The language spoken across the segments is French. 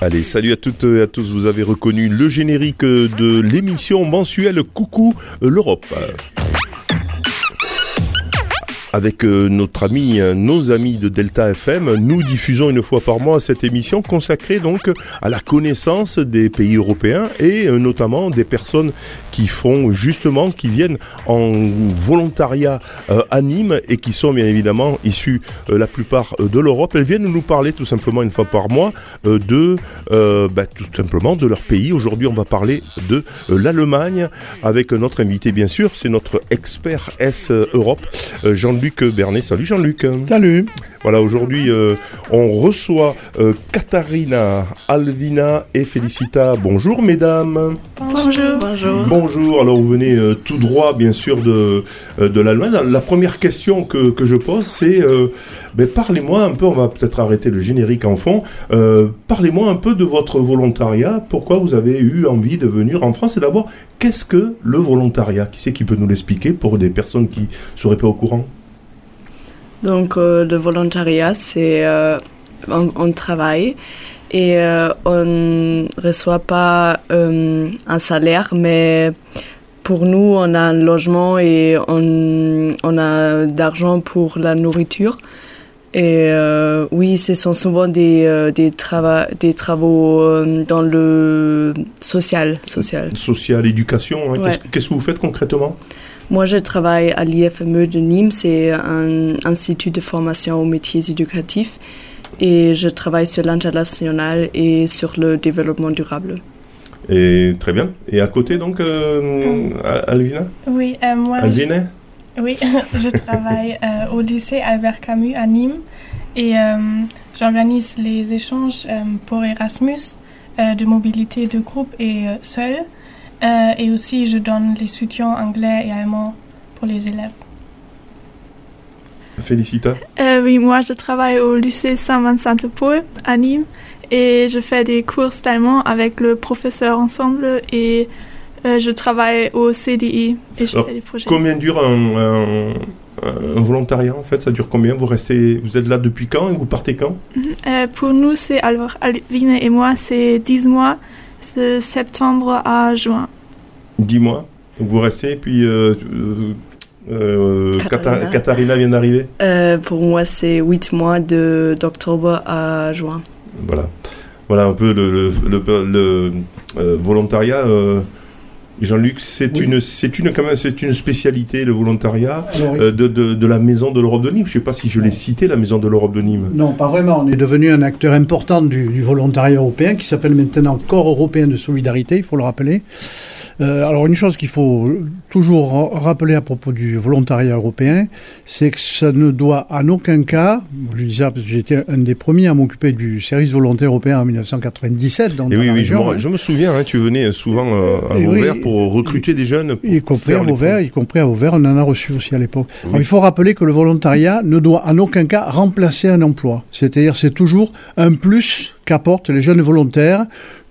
Allez, salut à toutes et à tous. Vous avez reconnu le générique de l'émission mensuelle Coucou l'Europe avec euh, notre ami, euh, nos amis de Delta FM, nous diffusons une fois par mois cette émission consacrée donc à la connaissance des pays européens et euh, notamment des personnes qui font justement, qui viennent en volontariat à Nîmes et qui sont bien évidemment issus la plupart de l'Europe. Elles viennent nous parler tout simplement une fois par mois de bah, tout simplement de leur pays. Aujourd'hui, on va parler de l'Allemagne avec notre invité bien sûr, c'est notre expert S Europe, Jean Jean-Luc Bernet. Salut Jean-Luc. Salut. Voilà, aujourd'hui, euh, on reçoit euh, Katharina, Alvina et Felicita. Bonjour mesdames. Bonjour. Bonjour. Bonjour. Alors, vous venez euh, tout droit, bien sûr, de, de l'Allemagne. La première question que, je pose, c'est ben, parlez-moi un peu, on va peut-être arrêter le générique en fond. parlez-moi un peu de votre volontariat. Pourquoi vous avez eu envie de venir en France? Et d'abord, qu'est-ce que le volontariat? Qui c'est qui peut nous l'expliquer pour des personnes qui ne seraient pas au courant? Donc, euh, le volontariat, c'est euh, on, travaille et euh, on ne reçoit pas un salaire, mais pour nous, on a un logement et on, on a d'argent pour la nourriture. Et oui, ce sont souvent des, des, des travaux dans le social. Social, social éducation. Hein. Qu'est-ce que vous faites concrètement? Moi, je travaille à l'IFME de Nîmes, c'est un institut de formation aux métiers éducatifs. Et je travaille sur l'international et sur le développement durable. Et très bien. Et à côté, donc, euh, Alvina Oui, euh, moi. Alvina Oui, je travaille euh, au lycée Albert Camus à Nîmes et j'organise les échanges pour Erasmus de mobilité de groupe et seul. Euh, et aussi, je donne les soutiens anglais et allemands pour les élèves. Félicita. Euh, Oui, moi, je travaille au lycée Saint-Vincent-de-Paul à Nîmes et je fais des cours d'allemand avec le professeur ensemble et euh, je travaille au CDI et je fais des projets. Combien dure un, volontariat en fait? Ça dure combien? Vous restez, vous êtes là depuis quand et vous partez quand? Pour nous, c'est alors Alvine et moi, c'est 10 mois de septembre à juin. Dix mois. Donc vous restez, puis euh, euh, Katharina. vient d'arriver euh, Pour moi, c'est huit mois d'octobre à juin. Voilà. Voilà un peu le, le, le volontariat Jean-Luc, c'est une, c'est une, quand même, c'est une spécialité, le volontariat euh, de, de, la Maison de l'Europe de Nîmes. Je ne sais pas si je l'ai cité, la Maison de l'Europe de Nîmes. Non, pas vraiment. On est devenu un acteur important du, du volontariat européen qui s'appelle maintenant Corps européen de solidarité, il faut le rappeler. Euh, alors une chose qu'il faut toujours rappeler à propos du volontariat européen, c'est que ça ne doit en aucun cas, je dis ça parce que j'étais un des premiers à m'occuper du service volontaire européen en 1997 dans, Et oui, oui, hein. je, me, souviens, hein, tu venais souvent euh, à Vauvert pour recruter des jeunes. y compris à Vauvert, y compris à Vauvert, on en a reçu aussi à l'époque. Il faut rappeler que le volontariat ne doit en aucun cas remplacer un emploi. C'est-à-dire c'est toujours un plus qu'apportent les jeunes volontaires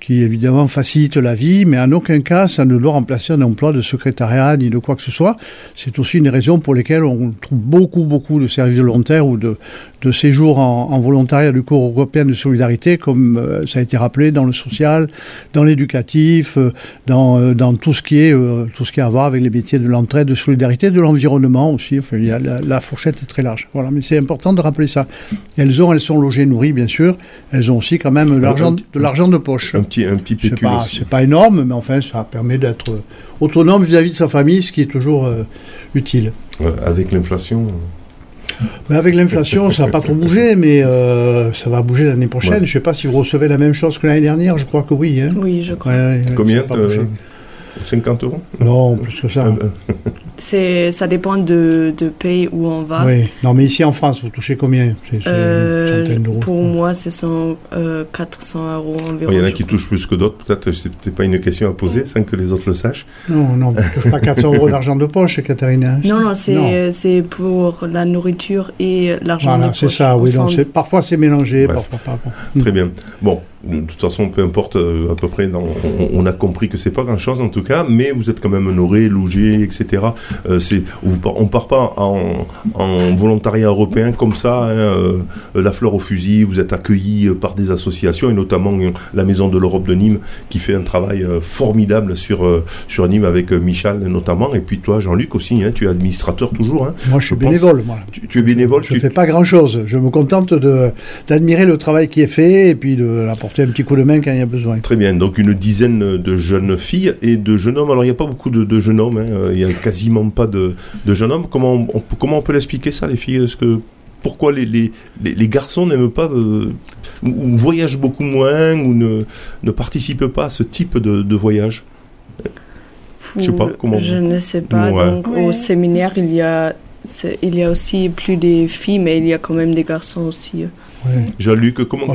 qui évidemment facilite la vie, mais en aucun cas ça ne doit remplacer un emploi de secrétariat ni de quoi que ce soit. C'est aussi une raison pour laquelle on trouve beaucoup, beaucoup de services volontaires ou de, de séjours en, volontariat du cours européen de solidarité, comme euh, ça a été rappelé dans le social, dans l'éducatif, euh, dans, euh, dans tout ce qui est tout ce qui a à voir avec les métiers de l'entraide, de solidarité, de l'environnement aussi. Enfin, la, fourchette est très large. Voilà, mais c'est important de rappeler ça. Elles ont, elles sont logées, nourries, bien sûr. Elles ont aussi quand même l'argent, de l'argent de poche. Un petit, un petit pécule C'est pas énorme, mais enfin, ça permet d'être autonome vis-à-vis de sa famille, ce qui est toujours utile. avec l'inflation. Mais avec l'inflation, ça n'a pas trop bougé, mais euh, ça va bouger l'année prochaine. Je ne sais pas si vous recevez la même chose que l'année dernière, je crois que oui. Hein. Oui, je crois. Combien 50 euros Non, plus que ça. C'est, ça dépend de, de, pays où on va. Oui, non, mais ici en France, vous touchez combien? Euh, Pour moi, ce sont 400 euh, euros environ. Il y en a qui touchent plus que d'autres, peut-être, c'est peut pas une question à poser, sans que les autres le sachent. Non, non, ne pas 400 euros d'argent de poche, Katharina. Non, non, c'est, c'est pour la nourriture et l'argent de poche. c'est ça, oui. parfois c'est mélangé, parfois pas. Très bien. Bon, de toute façon, peu importe, euh, à peu près, on, a compris que c'est pas grand-chose en tout cas, mais vous êtes quand même honoré, logé, etc. Euh, c'est, on part pas en, volontariat européen comme ça, hein, euh, la fleur au fusil. Vous êtes accueilli par des associations et notamment la Maison de l'Europe de Nîmes qui fait un travail formidable sur sur Nîmes avec Michel notamment. Et puis toi, Jean-Luc aussi, hein, tu es administrateur toujours. Hein. moi, je suis bénévole. moi. Tu, es bénévole. Je ne fais pas grand-chose. Je me contente de d'admirer le travail qui est fait et puis de l'apporter un petit coup de main quand il y a besoin. Très bien, donc une dizaine de jeunes filles et de jeunes hommes. Alors il n'y a pas beaucoup de, jeunes hommes, hein. il n'y a quasiment pas de, jeunes hommes. Comment on, comment on peut l'expliquer ça, les filles? Est-ce que pourquoi les, les, les, garçons n'aiment pas, euh, ou, voyagent beaucoup moins, ou ne, ne participent pas à ce type de, de voyage? Je sais pas comment. Je ne sais pas. Donc au séminaire, il y a il y a aussi plus des filles, mais il y a quand même des garçons aussi. Jean-Luc, comment,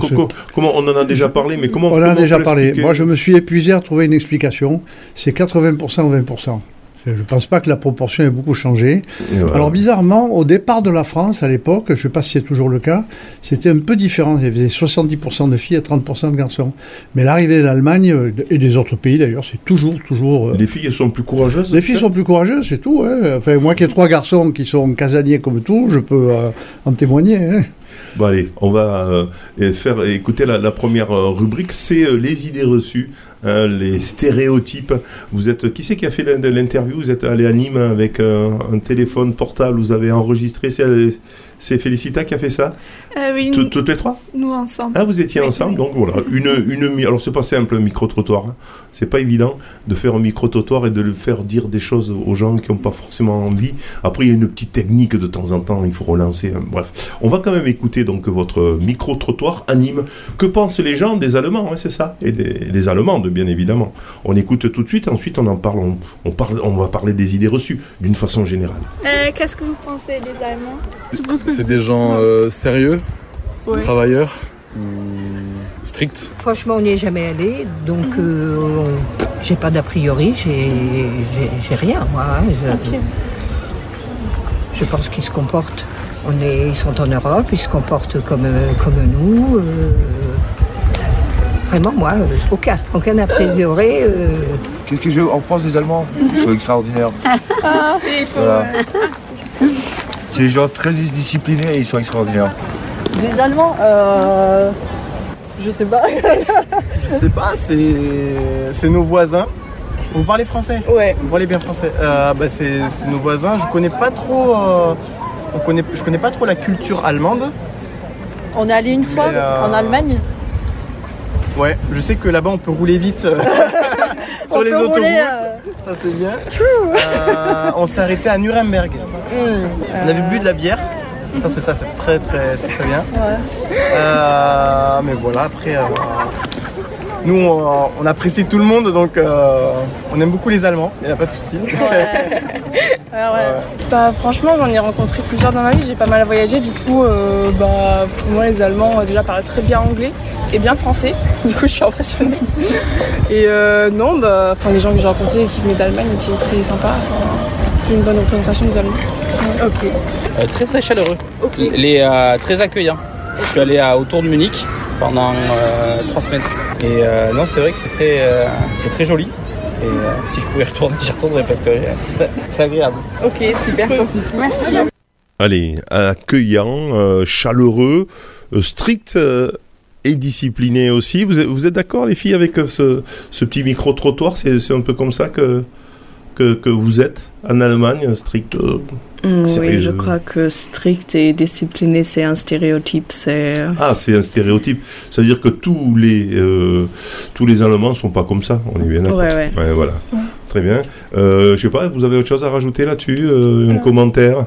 comment, on en a déjà parlé, mais comment On en a déjà parlé. Moi, je me suis épuisé à trouver une explication. C'est 80% ou 20%. Je ne pense pas que la proportion ait beaucoup changé. Alors bizarrement, au départ de la France, à l'époque, je ne sais pas si c'est toujours le cas, c'était un peu différent. Il y avait 70% de filles et 30% de garçons. Mais l'arrivée de l'Allemagne euh, et des autres pays d'ailleurs, c'est toujours, toujours... Euh, les filles sont plus courageuses Les filles sont plus courageuses, c'est tout. Enfin, moi qui ai trois garçons qui sont casaniers comme tout, je peux euh, en témoigner. Hein. Bon allez, on va faire écouter la, la première rubrique, c'est les idées reçues Hein, les stéréotypes. Vous êtes qui c'est qui a fait l'interview? Vous êtes allé à Nîmes avec un téléphone portable, vous avez enregistré. C'est Félicita qui a fait ça? Euh, Oui. toutes les trois? Nous ensemble. Ah, vous étiez ensemble, donc voilà. Une, une, alors, c'est pas simple, un micro-trottoir. Hein. C'est pas évident de faire un micro-trottoir et de le faire dire des choses aux gens qui n'ont pas forcément envie. Après, il y a une petite technique de temps en temps, il faut relancer. Hein. Bref, on va quand même écouter donc votre micro-trottoir anime. Que pensent les gens des Allemands, hein, c'est ça? Et des, des, Allemandes, bien évidemment. On écoute tout de suite, ensuite on en parle, on, parle, on va parler des idées reçues d'une façon générale. Euh, qu'est-ce que vous pensez des Allemands? C'est des gens euh, sérieux, travailleurs, stricts? Franchement, on n'y est jamais allé, donc euh, j'ai pas d'a priori, j'ai rien, moi. Hein, je, pense qu'ils se comportent. On est, ils sont en Europe, ils se comportent comme, comme nous. Euh, vraiment, moi, aucun, aucun a priori. Qu'est-ce que je en pense des Allemands? Ils sont extraordinaires. Ah, c'est des gens très disciplinés et ils sont extraordinaires. Les Allemands, euh, je sais pas. je sais pas, c'est nos voisins. Vous parlez français? Ouais. Vous parlez bien français. Euh, bah, c'est nos voisins. Je connais pas trop. Euh, on connaît, je connais pas trop la culture allemande. On est allé une fois en Allemagne. Ouais, je sais que là-bas on peut rouler vite sur les autoroutes. Ça c'est bien. on s'est arrêté à Nuremberg. On avait bu de la bière. Ça c'est ça, c'est très très très, bien. Euh, mais voilà, après, euh, nous on, apprécie tout le monde, donc euh, on aime beaucoup les Allemands. Il n'y a pas de souci. Bah, franchement, j'en ai rencontré plusieurs dans ma vie. J'ai pas mal voyagé. Du coup, bah, pour moi, les Allemands déjà parlent très bien anglais et bien français. Du coup, je suis impressionnée. Et non, bah, les gens que j'ai rencontrés qui venaient d'Allemagne étaient très sympas. J'ai une bonne représentation des Allemands. Ok. Euh, très très chaleureux. Les, euh, très accueillants. Je suis allé à, autour de Munich pendant euh, trois semaines. Et non, c'est vrai que c'est très, c'est très joli. Et si je pouvais retourner, j'y retournerais parce que c'est agréable. Ok, super Merci. Allez, accueillant, chaleureux, strict et discipliné aussi. Vous êtes, vous êtes d'accord, les filles, avec ce, ce petit micro-trottoir? C'est un peu comme ça que, que, que vous êtes en Allemagne, strict Mm, oui, je crois que strict et discipliné, c'est un stéréotype. C'est euh, ah, c'est un stéréotype. C'est-à-dire que tous les euh, tous les Allemands sont pas comme ça. On est bien d'accord. Ouais, ouais. voilà. Très bien. Euh, je sais pas, vous avez autre chose à rajouter là-dessus, euh, un commentaire?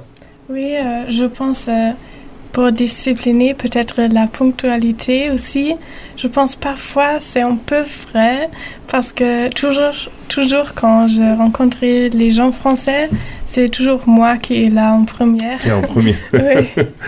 Oui, je pense pour discipliner peut-être la ponctualité aussi. Je pense parfois c'est un peu vrai parce que toujours, toujours quand je rencontrais les gens français, c'est toujours moi qui est là en première. Qui est en première. oui.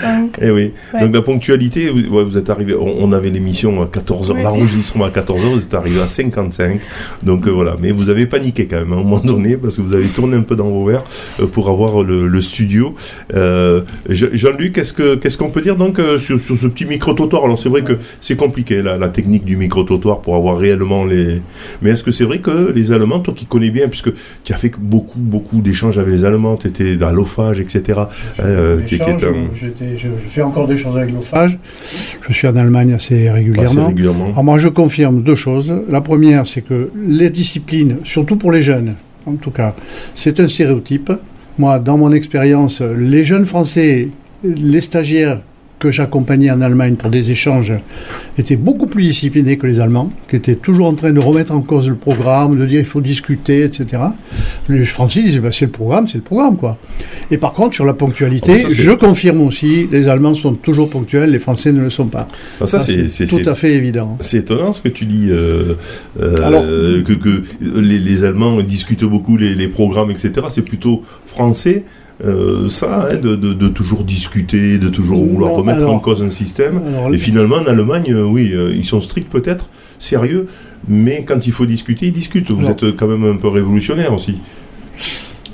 Donc, Et oui. Ouais. Donc la ponctualité, vous, ouais, vous êtes arrivé, on, on avait l'émission à 14h, Oui. l'enregistrement à 14h, vous êtes arrivé à 55. Donc euh, voilà, mais vous avez paniqué quand même à un moment donné parce que vous avez tourné un peu dans vos verres euh, pour avoir le, le studio. Euh, Je- Jean-Luc, qu'est-ce que qu'est-ce qu'on peut dire donc sur, sur ce petit micro-trottoir? Alors c'est vrai que c'est compliqué la, la technique du micro-trottoir pour avoir réellement les... Mais est-ce que c'est vrai que les Allemands, toi qui connais bien, puisque tu as fait beaucoup, beaucoup d'échanges avec les Allemands, tu étais dans l'OFAGE, etc. euh, qui- qui est Échange, un- j'étais- je, je fais encore des choses avec l'OFAGE. Je suis en Allemagne assez régulièrement. Assez régulièrement. Alors moi, je confirme deux choses. La première, c'est que les disciplines, surtout pour les jeunes, en tout cas, c'est un stéréotype. Moi, dans mon expérience, les jeunes Français, les stagiaires que j'accompagnais en Allemagne pour des échanges étaient beaucoup plus disciplinés que les Allemands, qui étaient toujours en train de remettre en cause le programme, de dire il faut discuter, etc. Les Français disaient bah, c'est le programme, c'est le programme, quoi. Et par contre, sur la ponctualité, Ah, ça, je confirme aussi, les Allemands sont toujours ponctuels, les Français ne le sont pas. Ah, ça, Ça, c'est tout à fait évident. C'est étonnant ce que tu dis, euh, euh, Alors- que, que les, les Allemands discutent beaucoup les, les programmes, etc. C'est plutôt français, euh, ça, hein, de, de- de toujours discuter, de toujours vouloir Non, remettre alors- en cause un système. alors, Et finalement, en Allemagne, euh, oui, euh, ils sont stricts peut-être, sérieux, mais quand il faut discuter, ils discutent. Vous êtes quand même un peu révolutionnaire aussi.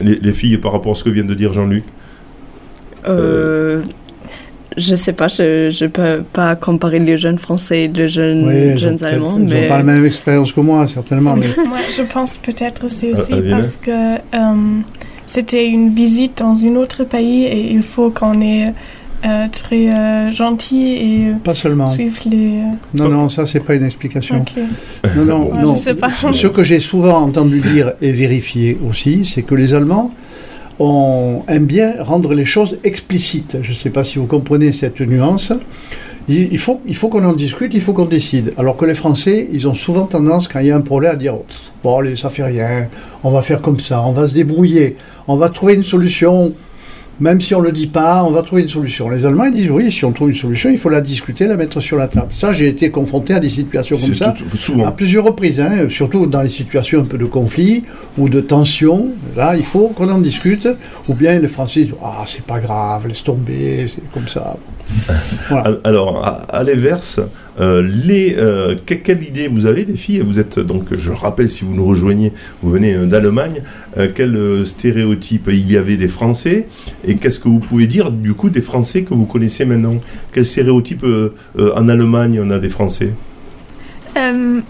Les, les filles, par rapport à ce que vient de dire Jean-Luc. Euh, je sais pas, je ne peux pas comparer les jeunes français et les jeunes, Oui, ils ont jeunes allemands, Ils n'ont mais pas la même expérience que moi, certainement. mais- Moi, je pense peut-être c'est aussi Ah, Adrien parce que euh, c'était une visite dans un autre pays et il faut qu'on est euh, très euh, gentil et Pas seulement. suivre les. Non, non, ça, c'est pas une explication. Non, non, non. je sais pas. Ce que j'ai souvent entendu dire et vérifié aussi, c'est que les Allemands ont, aiment bien rendre les choses explicites. Je ne sais pas si vous comprenez cette nuance. Il, faut, il faut qu'on en discute, il faut qu'on décide. Alors que les Français, ils ont souvent tendance, quand il y a un problème, à dire Bon, allez, ça fait rien, on va faire comme ça, on va se débrouiller, on va trouver une solution. Même si on ne le dit pas, on va trouver une solution. Les Allemands ils disent oui, si on trouve une solution, il faut la discuter, la mettre sur la table. Ça, j'ai été confronté à des situations comme ça tout- souvent. à plusieurs reprises, hein, surtout dans les situations un peu de conflit ou de tension. Là, il faut qu'on en discute. Ou bien les Français disent Ah, c'est pas grave, laisse tomber, c'est comme ça. Voilà. Alors, à, à l'inverse, euh, les, euh, que- quelle idée vous avez, les filles? Vous êtes donc, je rappelle, si vous nous rejoignez, vous venez euh, d'Allemagne. euh, quel stéréotype il y avait des Français? Et qu'est-ce que vous pouvez dire du coup des Français que vous connaissez maintenant? Quel stéréotype en Allemagne on a des Français?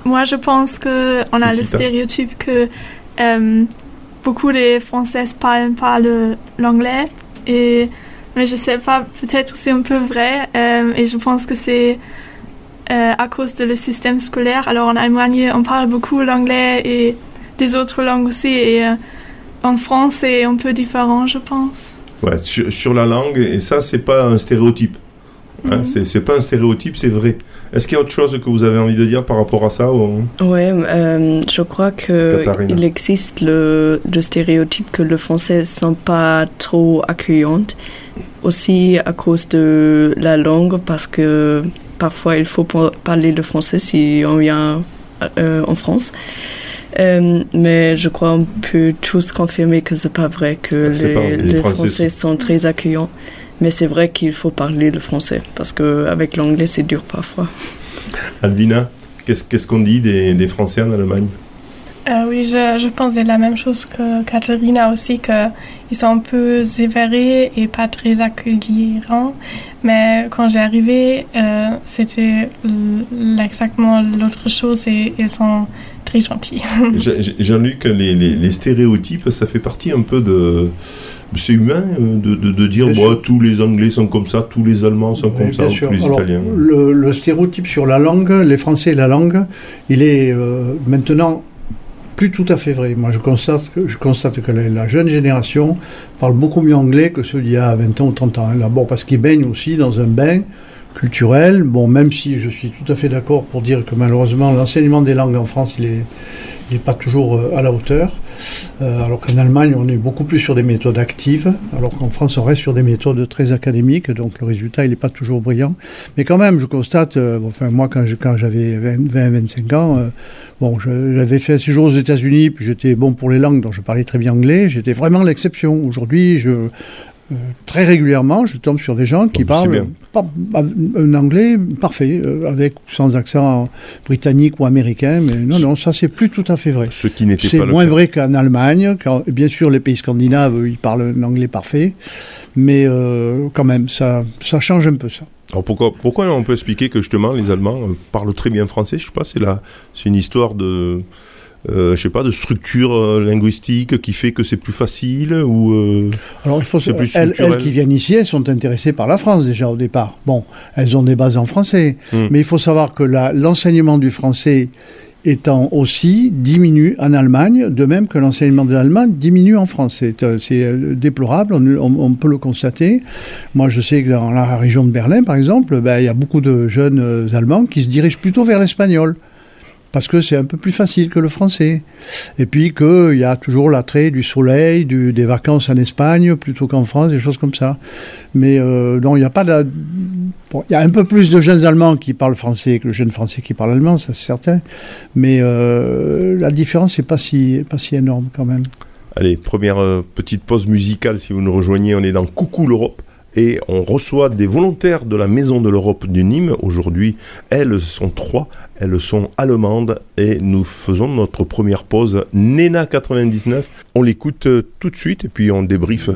Moi, je pense que on a le stéréotype que beaucoup de Françaises parlent pas l'anglais. Et mais je sais pas, peut-être c'est un peu vrai. et je pense que c'est euh, à cause de le système scolaire. Alors en Allemagne, on parle beaucoup l'anglais et des autres langues aussi. Et euh, en France, c'est un peu différent, je pense. Ouais, sur, sur la langue, et ça, c'est pas un stéréotype. Hein, c'est- C'est pas un stéréotype, c'est vrai. Est-ce qu'il y a autre chose que vous avez envie de dire par rapport à ça ou- Ouais, euh, je crois que Katharina. il existe le, le stéréotype que les Français ne sont pas trop accueillantes, aussi à cause de la langue, parce que parfois il faut pa- parler le français si on vient euh, en France. Euh, mais je crois qu'on peut tous confirmer que c'est pas vrai que les, pas vrai, les les Français Français sont très accueillants. Mais c'est vrai qu'il faut parler le français parce qu'avec l'anglais c'est dur parfois. Alvina, qu'est-ce qu'on dit des, des Français en Allemagne? Euh, oui, je, je pense la même chose que Katharina aussi, qu'ils sont un peu sévérés et pas très accueillants. Mais quand j'ai arrivé, euh, c'était exactement l'autre chose et ils sont très gentils. Je- je- Jean-Luc, les, les- les stéréotypes, ça fait partie un peu de. C'est humain euh, de, de- de dire sûr. tous les Anglais sont comme ça, tous les Allemands sont Oui, comme ça, ou tous les Alors, Italiens. le, le stéréotype sur la langue, les Français et la langue, il est euh, maintenant plus tout à fait vrai. Moi, je constate que, je constate que la, jeune génération parle beaucoup mieux anglais que ceux d'il y a 20 ans ou 30 ans. D'abord parce qu'ils baignent aussi dans un bain culturel. Bon, même si je suis tout à fait d'accord pour dire que malheureusement, l'enseignement des langues en France, n'est pas toujours euh, à la hauteur. Euh, alors qu'en Allemagne, on est beaucoup plus sur des méthodes actives, alors qu'en France, on reste sur des méthodes très académiques, donc le résultat, il n'est pas toujours brillant. Mais quand même, je constate, euh, enfin, moi, quand, quand j'avais 20-25 ans, euh, bon, j'avais fait un séjour aux États-Unis, puis j'étais bon pour les langues, donc je parlais très bien anglais, j'étais vraiment l'exception. Aujourd'hui, je, euh, très régulièrement, je tombe sur des gens qui parlent un anglais parfait, euh, avec sans accent britannique ou américain. Mais non, non, ça c'est plus tout à fait vrai. Ce qui n'était C'est moins vrai qu'en Allemagne. bien sûr, les pays scandinaves, ils parlent un anglais parfait, mais euh, quand même, ça, ça change un peu ça. Alors pourquoi, pourquoi on peut expliquer que justement les Allemands parlent très bien français? Je sais pas, c'est c'est une histoire de euh, je sais pas, de structure euh, linguistique qui fait que c'est plus facile ou euh, Alors il faut se... plus elles, elles, qui viennent ici, elles sont intéressées par la France déjà au départ. Bon, elles ont des bases en français, hmm. mais il faut savoir que l'enseignement du français étant aussi diminue en Allemagne, de même que l'enseignement de l'allemand diminue en France. C'est déplorable, on, peut le constater. Moi, je sais que dans la région de Berlin, par exemple, ben, il y a beaucoup de jeunes Allemands qui se dirigent plutôt vers l'espagnol parce que c'est un peu plus facile que le français. Et puis qu'il y a toujours l'attrait du soleil, des vacances en Espagne plutôt qu'en France, des choses comme ça. Mais euh, non, il n'y a pas de... il y a un peu plus de jeunes Allemands qui parlent français que de jeunes Français qui parlent allemand, ça c'est certain. Mais euh, la différence n'est pas si, pas si énorme quand même. Allez, première euh, petite pause musicale si vous nous rejoignez. On est dans Coucou l'Europe et on reçoit des volontaires de la Maison de l'Europe du Nîmes. Aujourd'hui, elles sont trois, elles sont allemandes et nous faisons notre première pause. Nena 99, on l'écoute euh, tout de suite et puis on débriefe.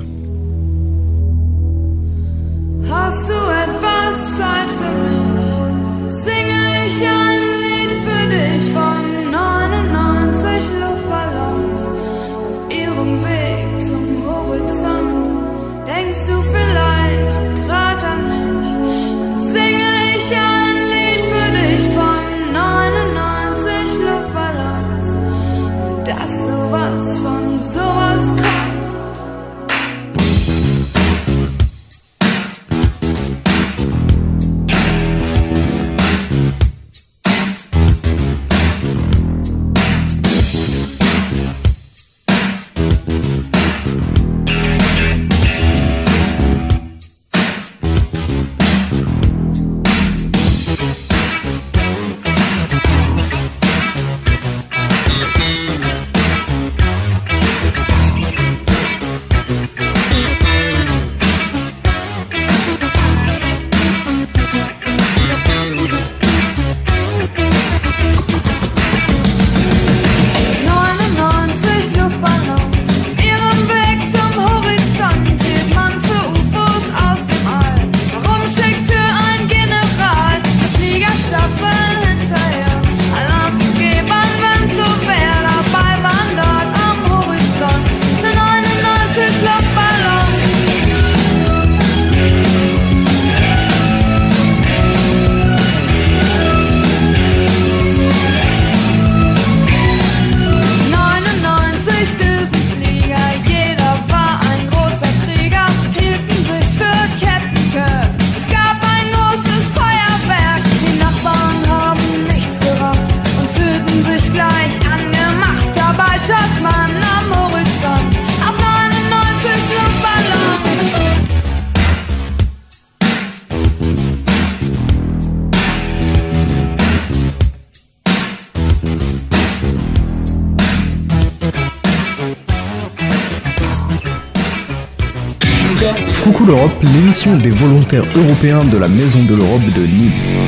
Des volontaires européens de la Maison de l'Europe de Nîmes.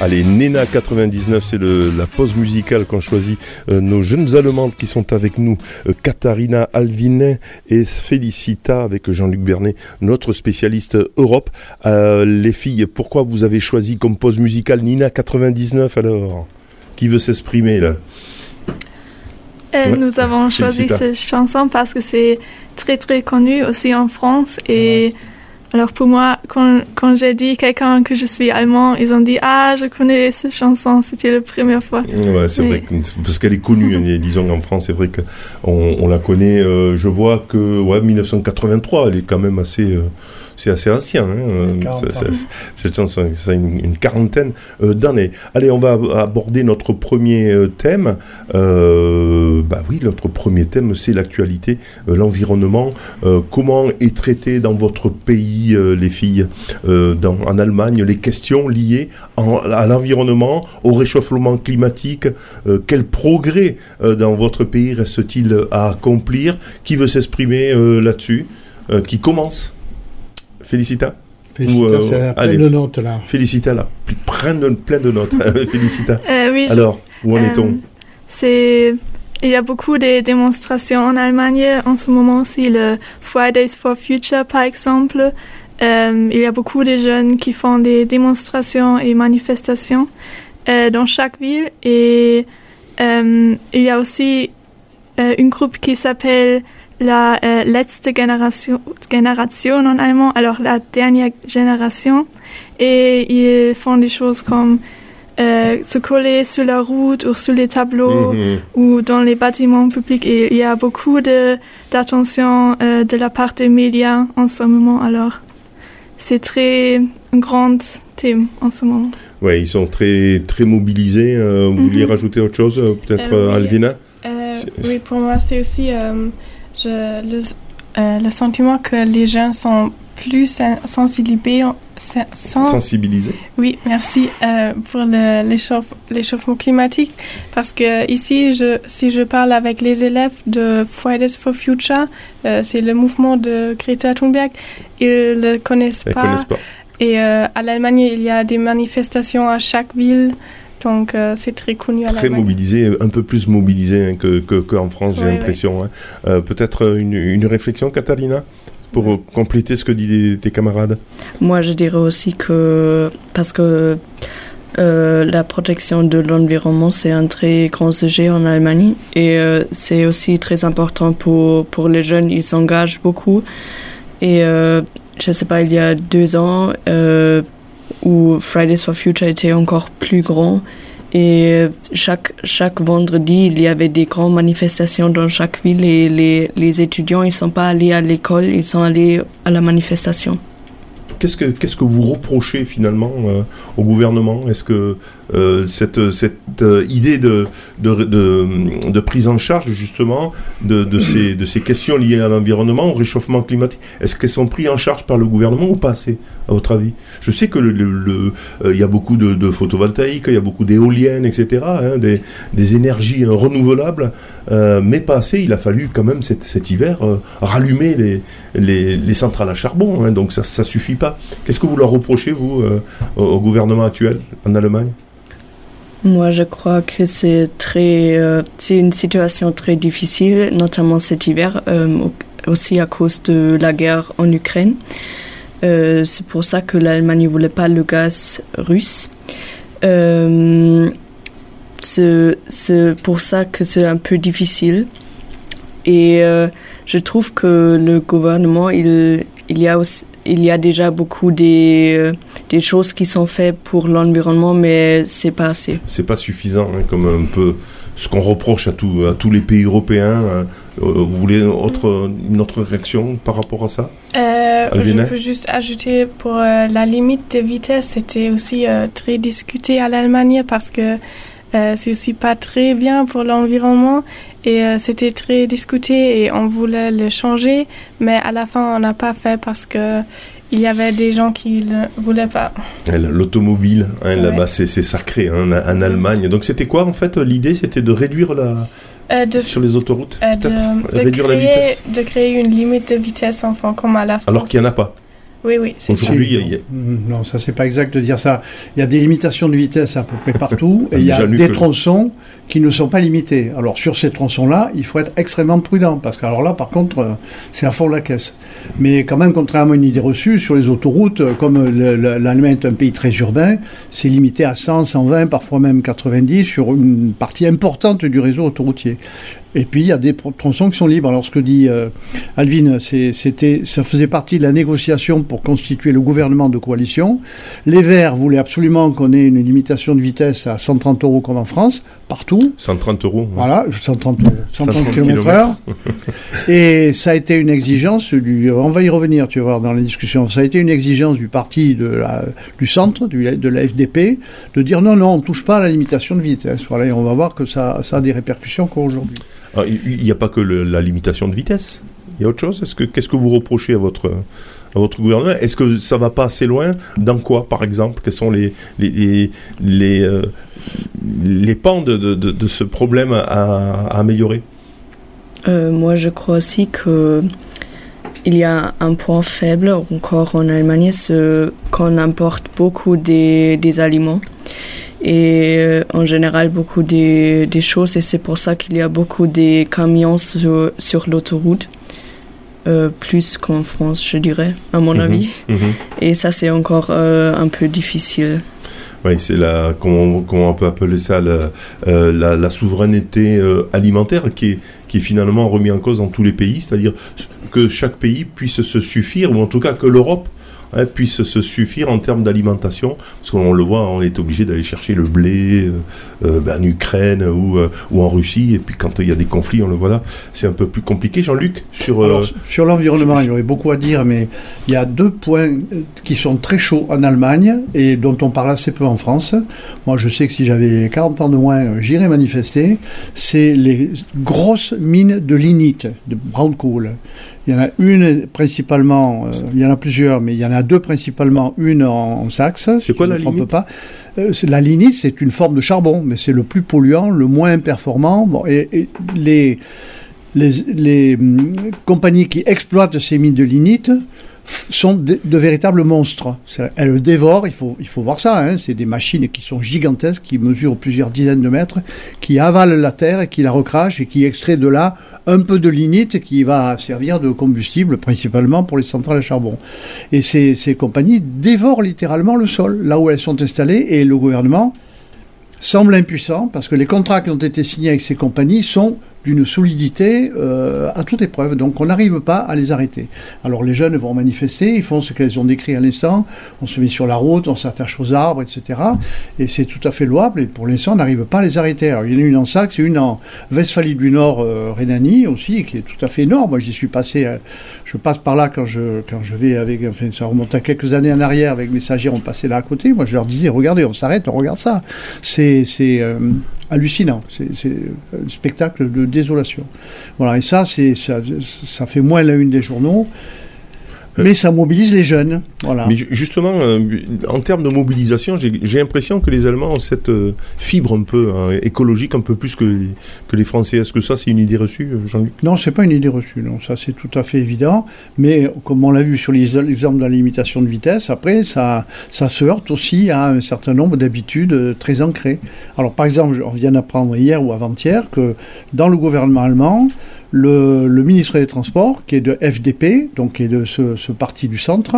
Allez, Nena 99, c'est la pause musicale qu'ont choisi euh, nos jeunes Allemandes qui sont avec nous, euh, Katharina Alvinen et Félicita avec Jean-Luc Bernet, notre spécialiste Europe. Euh, les filles, pourquoi vous avez choisi comme pause musicale Nina 99 alors? Qui veut s'exprimer là? Nous avons choisi cette chanson parce que c'est très très connu aussi en France et alors pour moi, quand, quand j'ai dit quelqu'un que je suis allemand, ils ont dit ah je connais cette chanson, c'était la première fois. Ouais, c'est vrai parce qu'elle est connue, hein, disons en France, c'est vrai qu'on on la connaît. Euh, je vois que ouais 1983, elle est quand même assez. Euh, c'est assez ancien. Hein, c'est une, une, quarantaine d'années. Allez, on va aborder notre premier thème. bah oui, notre premier thème, c'est l'actualité, l'environnement. comment est traité dans votre pays, les filles, dans, en Allemagne, les questions liées à l'environnement, au réchauffement climatique Quel progrès dans votre pays reste-t-il à accomplir? Qui veut s'exprimer là-dessus? Qui commence? Félicita Félicita, c'est plein de notes là. Félicita, là, plein de, plein de notes. Félicita. oui, Alors, où en est-on C'est il y a beaucoup de démonstrations en Allemagne en ce moment aussi, le Fridays for Future par exemple. Euh, il y a beaucoup de jeunes qui font des démonstrations et manifestations euh, dans chaque ville et euh, il y a aussi une groupe qui s'appelle la letzte Generation, Generation en allemand, alors la dernière génération et ils font des choses comme euh, se coller sur la route ou sur les tableaux mhm. ou dans les bâtiments publics. Et il y a beaucoup d'attention euh, de la part des médias en ce moment. Alors, c'est très un grand thème en ce moment. Oui, ils sont très, très mobilisés. Euh, vous vouliez mhm. rajouter autre chose, peut-être, Alvina? Oui, pour moi, c'est aussi je, le, le sentiment que les gens sont plus sensibilisés. Sensibilisés Oui, merci euh, pour l'échauffement climatique. Parce que ici, je, si je parle avec les élèves de Fridays for Future, euh, c'est le mouvement de Greta Thunberg, ils ne le connaissent pas. Connaissent pas. Et euh, à l'Allemagne, il y a des manifestations à chaque ville. Donc c'est très connu à Très mobilisé, un peu plus mobilisé hein, qu'en que, France, j'ai l'impression. Hein. Peut-être une, une réflexion, Katharina pour compléter ce que disent tes camarades? Moi, je dirais aussi que parce que euh, la protection de l'environnement, c'est un très grand sujet en Allemagne et euh, c'est aussi très important pour, pour les jeunes. Ils s'engagent beaucoup. Et euh, je ne sais pas, il y a deux ans, où Fridays for Future était encore plus grand, et chaque, chaque vendredi, il y avait des grandes manifestations dans chaque ville et les, les étudiants, ils ne sont pas allés à l'école, ils sont allés à la manifestation. Qu'est-ce que, que vous reprochez finalement euh, au gouvernement? Est-ce que euh, cette, cette euh, idée de de, de, de, prise en charge justement de, de, ces, de ces questions liées à l'environnement, au réchauffement climatique, est-ce qu'elles sont prises en charge par le gouvernement ou pas assez, à votre avis? Je sais que le, le, il y a beaucoup de, de photovoltaïques, il y a beaucoup d'éoliennes, etc., hein, des, des, énergies renouvelables, mais pas assez. Il a fallu quand même cet, cet hiver rallumer les, les, les, centrales à charbon, hein, donc ça ne suffit pas. Qu'est-ce que vous leur reprochez, vous, euh, au, gouvernement actuel en Allemagne? Moi, je crois que c'est très, euh, c'est une situation très difficile, notamment cet hiver, euh, aussi à cause de la guerre en Ukraine. c'est pour ça que l'Allemagne ne voulait pas le gaz russe. c'est pour ça que c'est un peu difficile. Et je trouve que le gouvernement, il, il y a aussi, il y a déjà beaucoup des, euh, des choses qui sont faites pour l'environnement, mais c'est pas assez. C'est pas suffisant, hein, comme un peu ce qu'on reproche à, à tous les pays européens. Hein. Euh, vous voulez autre, une autre réaction par rapport à ça? Euh, Je peux juste ajouter pour la limite de vitesse, c'était aussi très discuté à l'Allemagne parce que c'est aussi pas très bien pour l'environnement et euh, c'était très discuté et on voulait le changer, mais à la fin, on n'a pas fait parce que il y avait des gens qui ne voulaient pas. L'automobile, hein, là-bas, c'est sacré hein, en, Allemagne. Donc c'était quoi en fait L'idée, c'était de réduire la... Euh, sur les autoroutes euh, de, réduire la vitesse? De créer une limite de vitesse, enfin, comme à la France. Alors qu'il n'y en a pas oui, oui, c'est Aujourd'hui, il y a... Non, ça, c'est pas exact de dire ça. Il y a des limitations de vitesse à peu près partout, et il y a des tronçons qui ne sont pas limités. Alors, sur ces tronçons-là, il faut être extrêmement prudent, parce que alors là, par contre, euh, c'est à fond la caisse. Mais quand même, contrairement à une idée reçue, sur les autoroutes, euh, comme l'Allemagne est un pays très urbain, c'est limité à 100, 120, parfois même 90 sur une partie importante du réseau autoroutier. Et puis il y a des tronçons qui sont libres. Alors ce que dit euh, Alvin, c'était, ça faisait partie de la négociation pour constituer le gouvernement de coalition. Les Verts voulaient absolument qu'on ait une limitation de vitesse à 130 euros comme en France, partout. 130 euros. Voilà, 130, 130 km/h. Et ça a été une exigence du. On va y revenir, tu vas voir, dans la discussion. Ça a été une exigence du parti de la, du centre, du, de la FDP, de dire non, non, on ne touche pas à la limitation de vitesse. Voilà, et on va voir que ça, ça a des répercussions encore aujourd'hui. Ah, il n'y a pas que la limitation de vitesse. Il y a autre chose. Est-ce que qu'est-ce que vous reprochez à votre gouvernement? Est-ce que ça va pas assez loin? Dans quoi, par exemple? Quels sont les euh, pans de, ce problème à, améliorer? Euh, Moi, je crois aussi que il y a un point faible encore en Allemagne, c'est qu'on importe beaucoup des, des aliments et euh, en général beaucoup des, des choses et c'est pour ça qu'il y a beaucoup de camions sur, sur l'autoroute. Euh, plus qu'en France, je dirais, à mon mhm, avis. Mhm. Et ça, c'est encore euh, un peu difficile. Oui, c'est la, comment, comment, on peut appeler ça, la, la, la souveraineté alimentaire qui est, qui est finalement remis en cause dans tous les pays, c'est-à-dire que chaque pays puisse se suffire, ou en tout cas que l'Europe hein, puisse se suffire en termes d'alimentation. Parce qu'on le voit, on est obligé d'aller chercher le blé euh, euh ben, en Ukraine ou, euh, ou en Russie. Et puis quand il y a des conflits, on le voit là, c'est un peu plus compliqué. Jean-Luc, sur... Sur l'environnement, il y aurait beaucoup à dire, mais il y a deux points qui sont très chauds en Allemagne et dont on parle assez peu en France. Moi, je sais que si j'avais 40 ans de moins, j'irais manifester. C'est les grosses mines de lignite, de brown coal. Il y en a une principalement, euh, il y en a plusieurs, mais il y en a deux principalement, une en, Saxe. C'est quoi la lignite pas. Euh, la lignite, c'est une forme de charbon, mais c'est le plus polluant, le moins performant. Bon, et, les, les, les, hum, compagnies qui exploitent ces mines de lignite sont de, véritables monstres. Elles dévorent, il faut, il faut voir ça, hein. c'est des machines qui sont gigantesques, qui mesurent plusieurs dizaines de mètres, qui avalent la terre et qui la recrachent et qui extraient de là un peu de lignite qui va servir de combustible principalement pour les centrales à charbon. Et ces, ces compagnies dévorent littéralement le sol, là où elles sont installées, et le gouvernement semble impuissant parce que les contrats qui ont été signés avec ces compagnies sont d'une solidité euh, à toute épreuve. Donc on n'arrive pas à les arrêter. Alors les jeunes vont manifester, ils font ce qu'elles ont décrit à l'instant, on se met sur la route, on s'attache aux arbres, etc. Et c'est tout à fait louable, et pour l'instant on n'arrive pas à les arrêter. Alors, il y en a une en Saxe et une en Westphalie du Nord, euh, Rhénanie aussi, qui est tout à fait énorme. Moi j'y suis passé, euh, je passe par là quand je, vais avec, enfin ça remonte à quelques années en arrière avec mes stagiaires, on passait là à côté. Moi je leur disais, regardez, on s'arrête, on regarde ça. C'est hallucinant. C'est un spectacle de désolation. Voilà, et ça, ça, ça fait moins la une des journaux. Euh, mais ça mobilise les jeunes. Voilà. Mais justement, euh, en termes de mobilisation, j'ai l'impression que les Allemands ont cette euh, fibre un peu hein, écologique, un peu plus que les, que les Français. Est-ce que ça, c'est une idée reçue, Jean-Luc? Non, c'est pas une idée reçue. Non, ça c'est tout à fait évident. Mais comme on l'a vu sur l'exemple de la limitation de vitesse, après, ça, ça se heurte aussi à un certain nombre d'habitudes très ancrées. Alors, par exemple, on vient d'apprendre hier ou avant-hier que dans le gouvernement allemand, le, ministre des Transports, qui est de FDP, donc qui est de ce, parti du centre,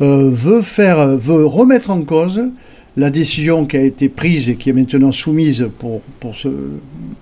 euh, veut, faire, veut remettre en cause la décision qui a été prise et qui est maintenant soumise pour, pour,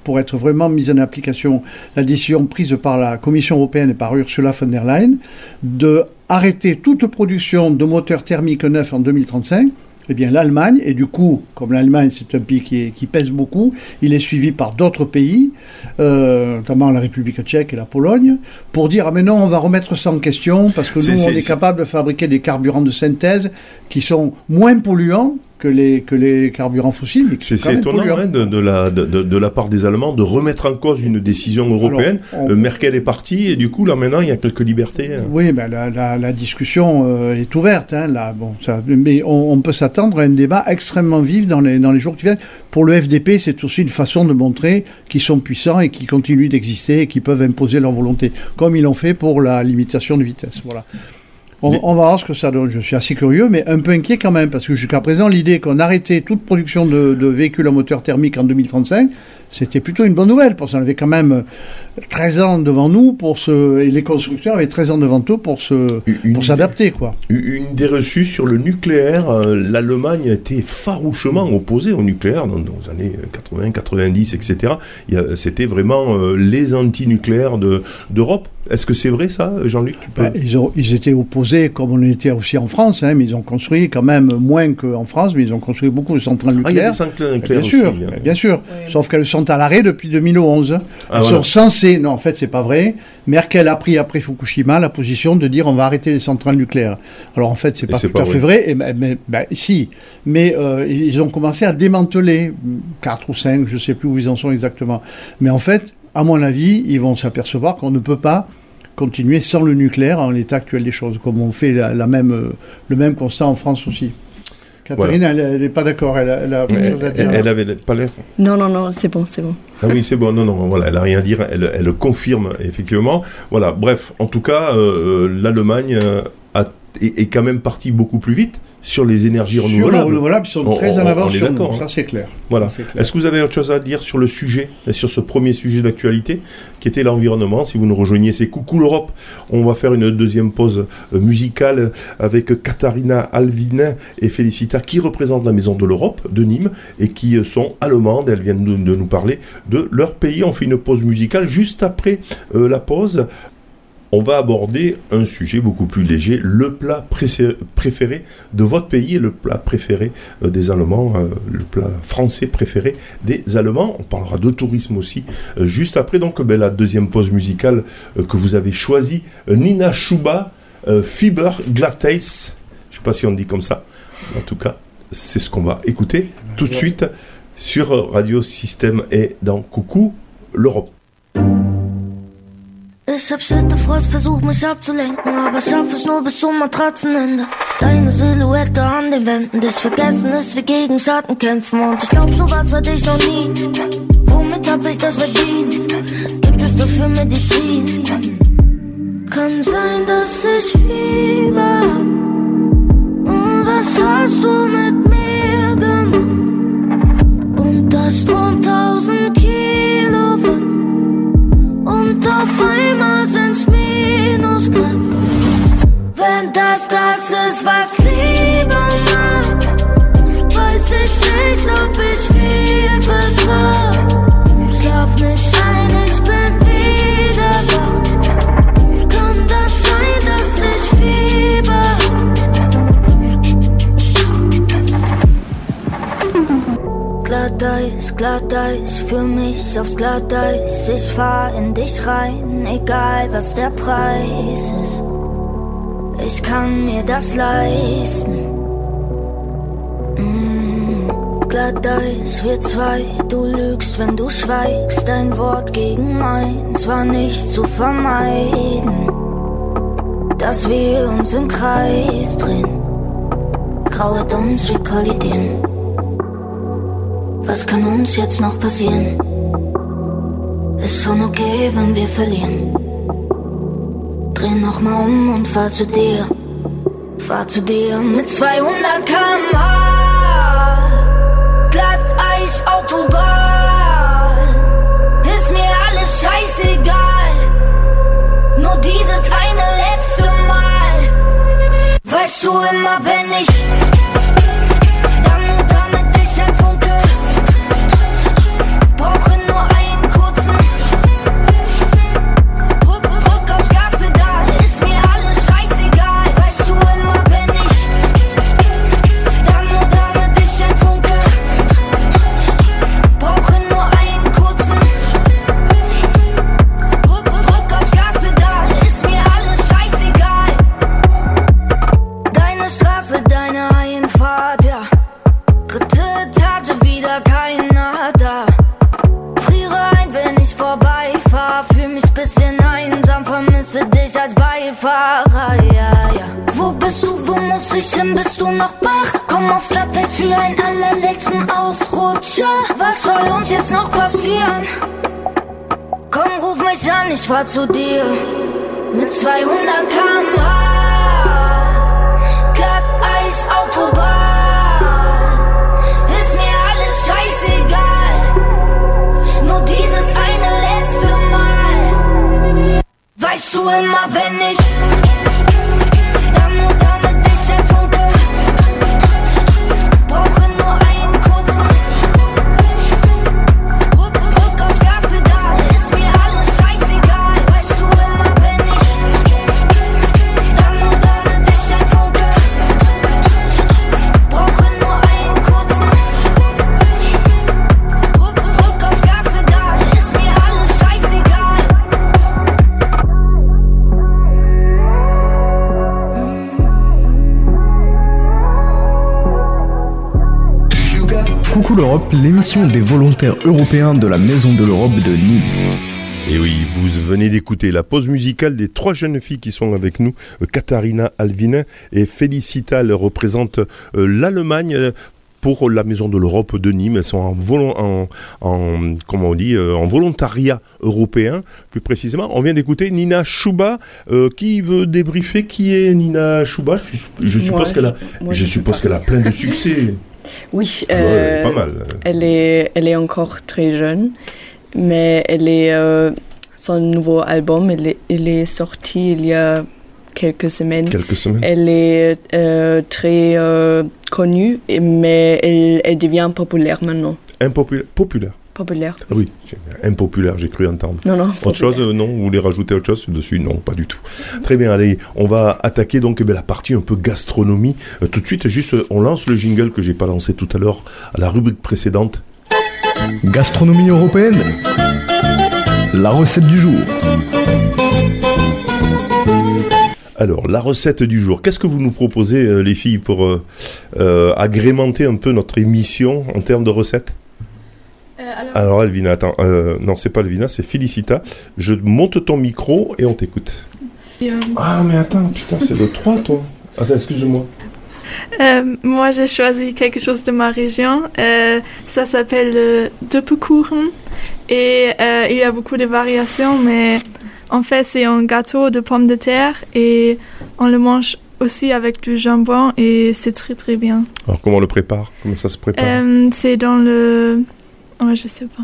pour être vraiment mise en application, la décision prise par la Commission européenne et par Ursula von der Leyen, de arrêter toute production de moteurs thermiques neufs en 2035 eh bien l'Allemagne, et du coup, comme l'Allemagne c'est un pays qui, pèse beaucoup, il est suivi par d'autres pays, euh, notamment la République tchèque et la Pologne, pour dire ah mais non, on va remettre ça en question parce que nous on est capable de fabriquer des carburants de synthèse qui sont moins polluants que les, que les carburants fossiles. C'est étonnant hein, de, de, la, de, de, la part des Allemands de remettre en cause une décision européenne. Euh, Merkel est partie et du coup, là maintenant, il y a quelques libertés. Hein. Oui, ben, la, la, la discussion euh, est ouverte. Hein, là, bon, ça, mais on, on peut s'attendre à un débat extrêmement vif dans les, dans les jours qui viennent. Pour le FDP, c'est aussi une façon de montrer qu'ils sont puissants et qu'ils continuent d'exister et qu'ils peuvent imposer leur volonté, comme ils l'ont fait pour la limitation de vitesse. Voilà. On, va voir ce que ça donne. Je suis assez curieux, mais un peu inquiet quand même, parce que jusqu'à présent, l'idée qu'on arrêtait toute production de, de, véhicules à moteur thermique en 2035, c'était plutôt une bonne nouvelle, parce qu'on avait quand même 13 ans devant nous pour se, et les constructeurs avaient 13 ans devant eux pour se, pour s'adapter, quoi. Une des reçues sur le nucléaire, euh, l'Allemagne a été farouchement opposée au nucléaire dans, les années 80, 90, etc. C'était vraiment euh, les anti-nucléaires d'Europe. Est-ce que c'est vrai ça, Jean-Luc ben, ils, ont, ils, étaient opposés comme on était aussi en France, hein, mais ils ont construit quand même moins qu'en France, mais ils ont construit beaucoup de centrales nucléaires. Ah, il y a des centrales nucléaires bien sûr, hein. bien sûr. Sauf qu'elles sont à l'arrêt depuis 2011. Ah, elles sont censées, non en fait c'est pas vrai, Merkel a pris après Fukushima la position de dire on va arrêter les centrales nucléaires. Alors en fait c'est pas tout à fait vrai, et, mais, ben, si, mais euh, ils ont commencé à démanteler, 4 ou 5, je sais plus où ils en sont exactement. Mais en fait, à mon avis, ils vont s'apercevoir qu'on ne peut pas continuer sans le nucléaire en l'état actuel des choses, comme on fait la, même, euh, le même constat en France aussi. Catherine, elle n'est pas d'accord, elle, a quelque chose à dire. Elle, avait pas l'air. Non, non, non, c'est bon, c'est bon. Ah oui, c'est bon, non, non, voilà, elle n'a rien à dire, elle, elle confirme, effectivement. Voilà, bref, en tout cas, euh, euh, l'Allemagne a, est, est, quand même partie beaucoup plus vite sur les énergies sur renouvelables. Les renouvelables, ils sont très en avance sur nous, ça c'est clair. Voilà. Est-ce que vous avez autre chose à dire sur le sujet, sur ce premier sujet d'actualité, qui était l'environnement Si vous nous rejoignez, c'est Coucou l'Europe. On va faire une deuxième pause euh, musicale avec Katharina Alvin et Félicita, qui représentent la Maison de l'Europe de Nîmes et qui euh, sont allemandes. Elles viennent de, nous parler de leur pays. On fait une pause musicale juste après euh, la pause on va aborder un sujet beaucoup plus léger, le plat préféré de votre pays le plat préféré euh, des Allemands, euh, le plat français préféré des Allemands. On parlera de tourisme aussi euh, juste après. Donc ben, la deuxième pause musicale que vous avez choisie, Nina Schuba, Fiber Glattes. Je ne sais pas si on dit comme ça. En tout cas, c'est ce qu'on va écouter tout de suite sur Radio Système et dans Coucou l'Europe. Ich hab Frost, versuch mich abzulenken, aber schaff es nur bis zum Matratzenende. Deine Silhouette an den Wänden, dich vergessen ist wie gegen Schatten kämpfen und ich glaub, sowas hatte ich noch nie. Womit hab ich das verdient? Gibt es dafür Medizin? Kann sein, dass ich Fieber hab. Und was hast du mit mir Glatteis, für mich aufs Glatteis. Ich fahr in dich rein, egal was der Preis ist. Ich kann mir das leisten. Mm, Glatteis, wir zwei, du lügst, wenn du schweigst. Dein Wort gegen meins war nicht zu vermeiden. Dass wir uns im Kreis drehen, grauet uns, wir kollidieren. Was kann uns jetzt noch passieren? Ist schon okay, wenn wir verlieren. Dreh nochmal um und fahr zu dir. Fahr zu dir mit 200 km/h. Glatteis, Autobahn. Ist mir alles scheißegal. Nur dieses eine letzte Mal. Weißt du immer, wenn ich Beifahrer, ja, ja. Wo bist du, wo muss ich hin, bist du noch wach? Komm aufs Glatteis wie ein allerletzten Ausrutscher. Was soll uns jetzt noch passieren? Komm, ruf mich an, ich fahr zu dir. Mit 200 km/h, Glatteis, Autobahn. Weißt du immer, wenn ich L'Europe, l'émission des volontaires européens de la Maison de l'Europe de Nîmes. Et oui, vous venez d'écouter la pause musicale des trois jeunes filles qui sont avec nous, euh, Katharina Alvinin et Félicita. Elles représentent euh, l'Allemagne euh, pour la Maison de l'Europe de Nîmes. Elles sont en, volon- en, en- comment on dit, euh, en volontariat européen, plus précisément. On vient d'écouter Nina Chouba. Euh, qui veut débriefer Qui est Nina Chouba? Je, suppose qu'elle a, je- suppose qu'elle a plein de succès. Oui, Ah ouais, euh, pas mal. Elle est, elle est encore très jeune, mais elle est, euh, son nouveau album, il est, il est sorti il y a quelques semaines. Quelques semaines. Elle est euh, très euh, connue, mais elle, elle devient populaire maintenant. Impopulaire. Populaire. Populaire. Ah oui, impopulaire, j'ai cru entendre. Non, non, Autre populaire. chose, euh, non Vous voulez rajouter autre chose dessus? Non, pas du tout. Très bien, allez, on va attaquer donc eh bien, la partie un peu gastronomie. Euh, tout de suite, juste, on lance le jingle que j'ai pas lancé tout à l'heure à la rubrique précédente. Gastronomie européenne La recette du jour. Alors, la recette du jour. Qu'est-ce que vous nous proposez, euh, les filles, pour euh, euh, agrémenter un peu notre émission en termes de recettes? Alors, Elvina, attends, euh, non, c'est pas Elvina, c'est Félicita. Je monte ton micro et on t'écoute. Ah, mais attends, putain, c'est le 3, toi. Attends, excuse-moi. Euh, moi, j'ai choisi quelque chose de ma région. Euh, ça s'appelle le. Et euh, il y a beaucoup de variations, mais en fait, c'est un gâteau de pommes de terre et on le mange aussi avec du jambon et c'est très très bien. Alors, comment on le prépare? Comment ça se prépare? Euh, c'est dans le. Oh, je sais pas.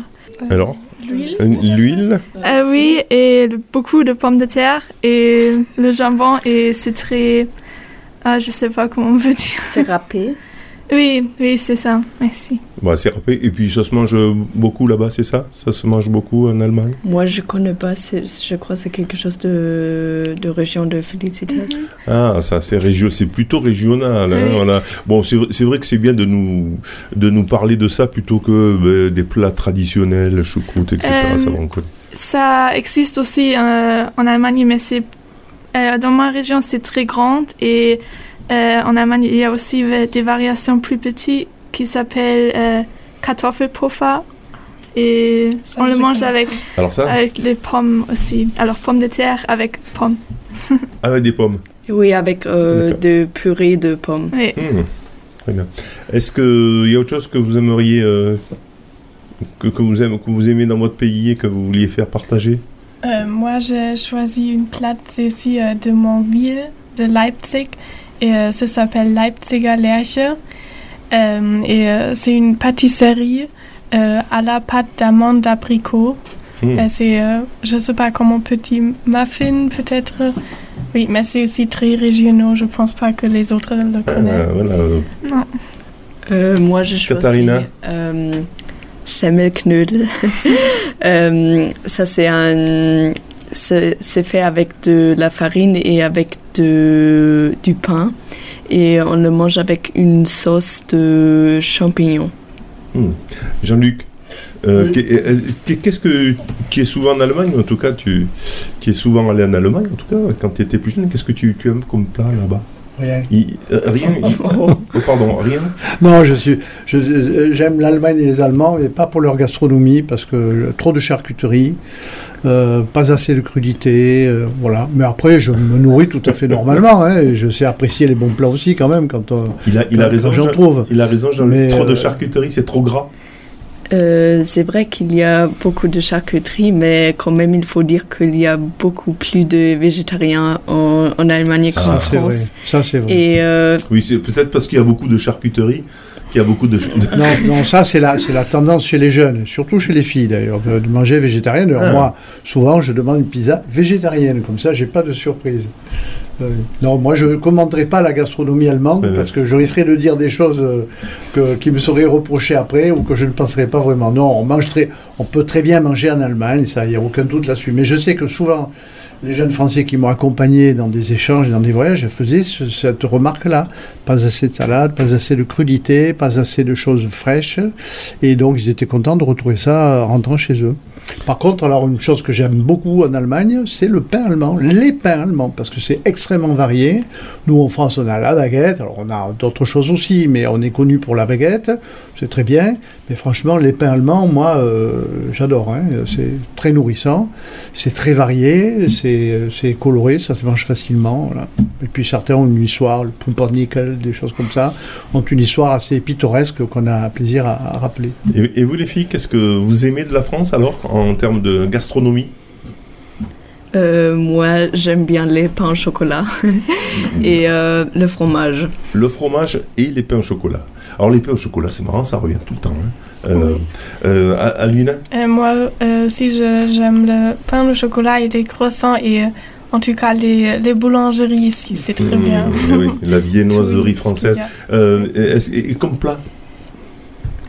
Alors L'huile Euh, L'huile Euh, oui, et le- beaucoup de pommes de terre et le jambon et c'est très. Ah, je sais pas comment on veut dire. C'est râpé. Oui, oui, c'est ça. Merci. bah, C'est râpé. Et puis, ça se mange beaucoup là-bas, c'est ça? Ça se mange beaucoup en Allemagne? Moi, je connais pas, je crois que c'est quelque chose de, de région de Felicitas. Ah, ça, c'est régio- c'est plutôt régional. hein, Oui. voilà. Bon, c'est vrai- que c'est bien de nous, de nous parler de ça plutôt que ben, des plats traditionnels, choucroute, etc. Euh, ça on connaît. Ça existe aussi euh, en Allemagne, mais c'est euh, dans ma région c'est très grand et euh, en Allemagne il y a aussi euh, des variations plus petites qui s'appellent euh, Kartoffelpuffer et on le mange avec Alors ça avec les pommes aussi. Alors pommes de terre avec pommes. Avec des pommes. Oui, avec euh, de purée de pommes. Oui. Mmh. Très bien. Est-ce qu'il y a autre chose que vous aimeriez, euh, que, que vous aimez, que vous aimez dans votre pays et que vous vouliez faire partager? Euh, moi, j'ai choisi une plate, c'est aussi euh, de mon ville, de Leipzig, et euh, ça s'appelle Leipziger Lerche. Euh, et euh, c'est une pâtisserie euh, à la pâte d'amande d'abricot. Hmm. Euh, c'est, euh, je sais pas comment petit muffin peut-être? Oui, mais c'est aussi très régional. Je pense pas que les autres le connaissent. Euh, voilà, Non. Euh, moi, je choisis Katharina euh, Semmelknödel. Euh, ça, c'est un. C'est fait avec de la farine et avec de, du pain. Et on le mange avec une sauce de champignons. hmm. Jean-Luc euh, euh, qu'est- Qu'est-ce que qui est souvent en Allemagne En tout cas, tu qui es souvent allé en Allemagne. En tout cas, quand tu étais plus jeune, qu'est-ce que tu, tu aimes comme plat là-bas? Rien. Il- euh, Rien. il- oh, pardon, rien? Non, je suis, je- j'aime l'Allemagne et les Allemands, mais pas pour leur gastronomie, parce que trop de charcuterie, euh, pas assez de crudité, euh, voilà. Mais après, je me nourris tout à fait normalement, hein, et je sais apprécier les bons plats aussi quand même quand, euh, Il a, il a raison. j'en trouve. Il a raison. Mais, Trop de charcuterie, c'est trop gras. Euh, c'est vrai qu'il y a beaucoup de charcuterie, mais quand même, il faut dire qu'il y a beaucoup plus de végétariens en, en Allemagne qu'en Ça, c'est vrai. France. Ça, c'est vrai. Et euh, Oui, c'est peut-être parce qu'il y a beaucoup de charcuterie qu'il y a beaucoup de... Non, non, ça c'est la, c'est la tendance chez les jeunes, surtout chez les filles d'ailleurs, de de manger végétarien. Alors Ah. moi, souvent, je demande une pizza végétarienne, comme ça, j'ai pas de surprise. Euh, non, moi je commenterai pas la gastronomie allemande Ouais, parce que je risquerais de dire des choses euh, que, qui me seraient reprochées après ou que je ne penserais pas vraiment. Non, on mange très, on peut très bien manger en Allemagne, ça, il n'y a aucun doute là-dessus. Mais je sais que souvent, les jeunes Français qui m'ont accompagné dans des échanges, dans des voyages, faisaient ce- cette remarque-là. Pas assez de salade, pas assez de crudité, pas assez de choses fraîches. Et donc, ils étaient contents de retrouver ça en rentrant chez eux. Par contre, alors, une chose que j'aime beaucoup en Allemagne, c'est le pain allemand, les pains allemands, parce que c'est extrêmement varié. Nous, en France, on a la baguette, alors on a d'autres choses aussi, mais on est connu pour la baguette, c'est très bien. Mais franchement, les pains allemands, moi, euh, j'adore. hein. C'est très nourrissant, c'est très varié, c'est coloré, ça se mange facilement. Et puis certains ont une histoire, le pumpernickel, des choses comme ça, ont une histoire assez pittoresque qu'on a plaisir à, rappeler. Et vous les filles, qu'est-ce que vous aimez de la France alors en termes de gastronomie euh, moi, j'aime bien les pains au chocolat et euh, le fromage. Le fromage et les pains au chocolat. Alors les pains au chocolat, c'est marrant, ça revient tout le temps. hein. Euh, euh, Al- Alvina moi euh, aussi, j'aime le pain au chocolat et les croissants et euh, en tout cas les, les boulangeries ici, c'est très Mmh, bien. eh oui, la viennoiserie française. Euh, et comme plat?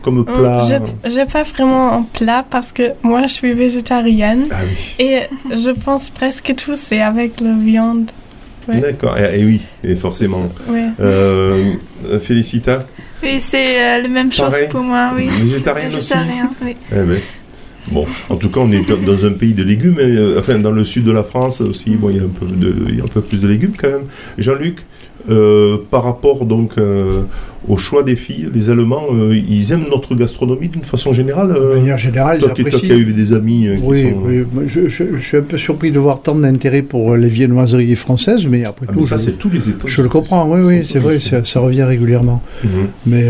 Comme plat Je j'ai pas vraiment un plat parce que moi je suis végétarienne Ah oui. et je pense presque tout c'est avec la viande. Ouais. D'accord, et, et oui, et forcément. Ouais. Euh, Félicita Oui, c'est euh, la même chose Pareil. pour moi, oui. Végétarienne aussi oui. Eh ben, Bon, en tout cas, on est dans un pays de légumes, euh, enfin dans le sud de la France aussi, bon, il y a un peu de, il y a un peu plus de légumes quand même. Jean-Luc, euh, par rapport donc euh, au choix des filles, les Allemands, euh, ils aiment notre gastronomie d'une façon générale. De manière générale, toi, toi qui as eu des amis qui Oui, sont. oui. Je, je- je suis un peu surpris de voir tant d'intérêt pour les viennoiseries françaises, mais après Ah, tout, mais ça, je, c'est tous les États. je le comprends. Oui, oui, c'est vrai, ça, ça revient régulièrement. Mhm. Mais.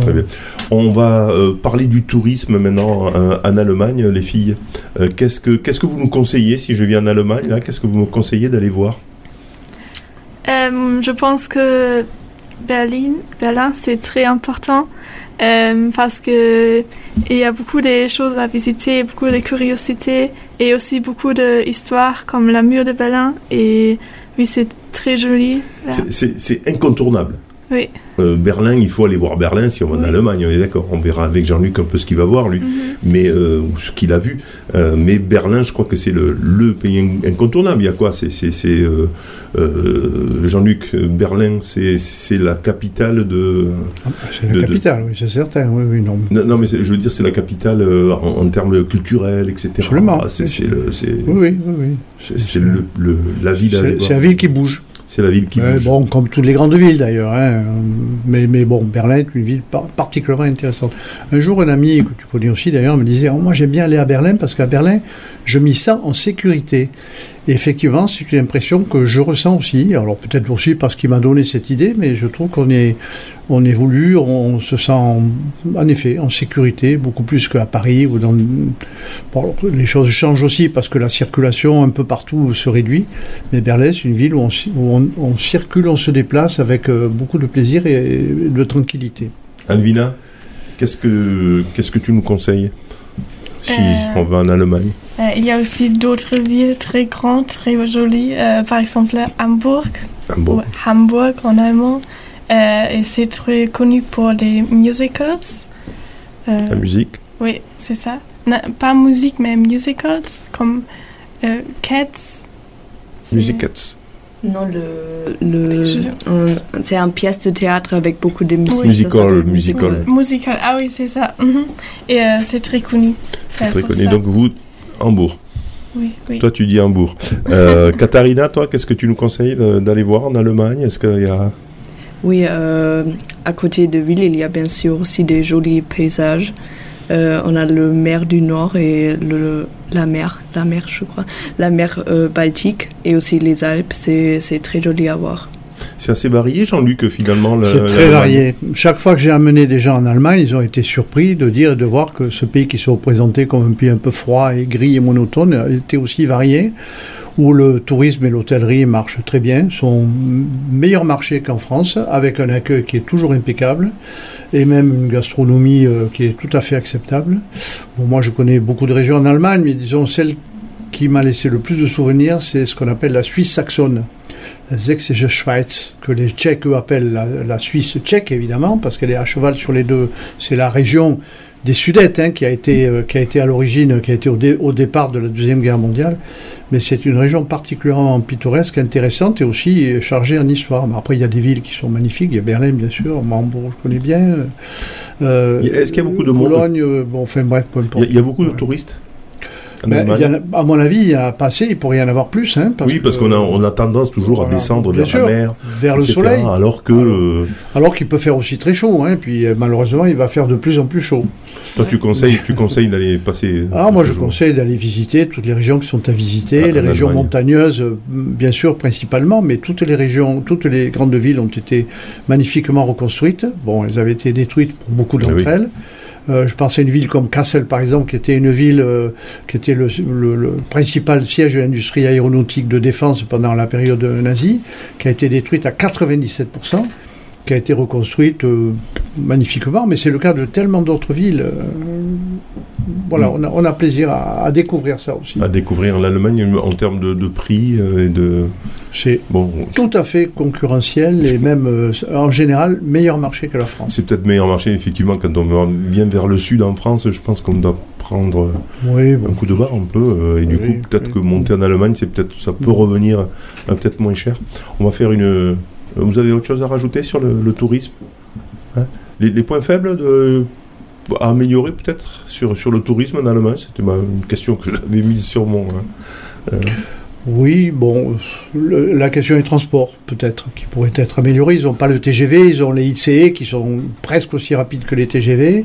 Très bien. On va euh, parler du tourisme maintenant euh, en Allemagne, les filles. Euh, qu'est-ce que qu'est-ce que vous nous conseillez si je viens en Allemagne Qu'est-ce que vous me conseillez d'aller voir? Euh, je pense que Berlin, Berlin c'est très important euh, parce que il y a beaucoup de choses à visiter, beaucoup de curiosités et aussi beaucoup d'histoires comme la mur de Berlin. Et oui, c'est très joli. c'est incontournable. Oui. Euh, Berlin, il faut aller voir Berlin si on va en Allemagne, on est d'accord. On verra avec Jean-Luc un peu ce qu'il va voir, lui, mais euh, ou ce qu'il a vu. Euh, mais Berlin, je crois que c'est le, le pays in- incontournable. Il y a quoi? C'est c'est- c'est, euh, euh, Jean-Luc, Berlin, c'est c'est la capitale de. c'est la de- de- capitale, oui, c'est certain. Oui, oui, non. Non, non, mais c'est- je veux dire, c'est la capitale euh, en, en termes culturels, etc. Absolument. Ah, c'est c'est le- c'est- Oui, oui, oui. oui. c'est- c'est le- le- la ville. C'est c'est la ville qui bouge. C'est la ville qui bouge. Bon, comme toutes les grandes villes d'ailleurs. hein. Mais, mais bon, Berlin est une ville par- particulièrement intéressante. Un jour, un ami que tu connais aussi d'ailleurs me disait Oh, Moi, j'aime bien aller à Berlin parce qu'à Berlin, je m'y sens en sécurité. Effectivement, c'est une impression que je ressens aussi. Alors, peut-être aussi parce qu'il m'a donné cette idée, mais je trouve qu'on est, on évolue, on se sent en, effet en sécurité, beaucoup plus qu'à Paris. Ou dans, les choses changent aussi parce que la circulation un peu partout se réduit. Mais Berlin, c'est une ville où on, circule, on se déplace avec euh, beaucoup de plaisir et de tranquillité. Alvina, qu'est-ce que qu'est-ce que tu nous conseilles? Si Euh, on va en Allemagne Euh, il y a aussi d'autres villes très grandes, très jolies, euh, par exemple Hamburg. Hamburg. ou Hamburg en allemand. Et c'est très connu pour les musicals. La musique Oui, c'est ça. Non, pas musique, mais musicals, comme Cats. C'est- Musicats. Non, le, le, un- c'est un pièce de théâtre avec beaucoup de musique. Oui. Musical, musical. Musical, ah oui, c'est ça. mhm. Et euh, c'est très connu. euh, Très connu. ça. Donc vous, Hambourg. Oui, oui. Toi, tu dis Hambourg. Euh, Katharina, toi, qu'est-ce que tu nous conseilles d'aller voir en Allemagne? Est-ce qu'il y a Oui, euh, à côté de ville, il y a bien sûr aussi des jolis paysages. Euh, on a le mer du Nord et le, la mer, la mer, je crois, la mer euh, Baltique et aussi les Alpes. C'est c'est très joli à voir. C'est assez varié, Jean-Luc, finalement. C'est très varié. Chaque fois que j'ai amené des gens en Allemagne, ils ont été surpris de dire et de voir que ce pays qui se représentait comme un pays un peu froid et gris et monotone était aussi varié où le tourisme et l'hôtellerie marchent très bien, sont meilleurs marchés qu'en France, avec un accueil qui est toujours impeccable et même une gastronomie euh, qui est tout à fait acceptable. Moi, je connais beaucoup de régions en Allemagne, mais disons celle qui m'a laissé le plus de souvenirs, c'est ce qu'on appelle la Suisse saxonne. La Sächsische Schweiz, que les Tchèques eux, appellent la Suisse tchèque, évidemment, parce qu'elle est à cheval sur les deux. C'est la région des Sudètes hein, qui, a été, euh, qui a été à l'origine, qui a été au, dé- au départ de la Deuxième Guerre mondiale. Mais c'est une région particulièrement pittoresque, intéressante et aussi euh, chargée en histoire. Mais après, il y a des villes qui sont magnifiques. Il y a Berlin, bien sûr. Hambourg, je connais bien. Euh, Est-ce qu'il y a beaucoup de monde Bologne, bon, enfin bref, peu Il importe. y, a- il y a beaucoup de touristes? En Ben, Allemagne il y en a- à mon avis, il y en a pas assez, il pourrait y en avoir plus. Hein, parce Oui, parce qu'on a, on a tendance toujours Voilà. à descendre vers sûr, la mer, vers le soleil. Alors que euh, Alors qu'il peut faire aussi très chaud, hein, puis euh, malheureusement, il va faire de plus en plus chaud. toi, tu conseilles, tu conseilles d'aller passer. Ah, moi, je jours. conseille d'aller visiter toutes les régions qui sont à visiter, Ah, les régions Allemagne. montagneuses, euh, bien sûr, principalement, mais toutes les régions, toutes les grandes villes ont été magnifiquement reconstruites. Bon, elles avaient été détruites pour beaucoup d'entre Ah oui. elles. Euh, je pense à une ville comme Kassel, par exemple, qui était une ville euh, qui était le, principal siège de l'industrie aéronautique de défense pendant la période nazie, qui a été détruite à 97%, qui a été reconstruite euh, magnifiquement, mais c'est le cas de tellement d'autres villes. Voilà, on, a, on a plaisir à, à découvrir ça aussi. À découvrir l'Allemagne en termes de, de prix euh, et de. C'est bon. Tout à fait concurrentiel et même euh, en général meilleur marché que la France. C'est peut-être meilleur marché, effectivement, quand on vient vers le sud en France, je pense qu'on doit prendre euh, Oui, bon. un coup de barre un peu, euh, et du coup, peut-être que monter en Allemagne, c'est peut-être, ça peut revenir euh, peut-être moins cher. On va faire une. Vous avez autre chose à rajouter sur le, le tourisme Hein? Les, les points faibles de, à améliorer peut-être sur, le tourisme en Allemagne C'était une question que j'avais mise sur mon. hein. Euh, Oui, bon, la question des transports, peut-être, qui pourrait être améliorée. Ils n'ont pas le TGV, ils ont les ICE qui sont presque aussi rapides que les TGV.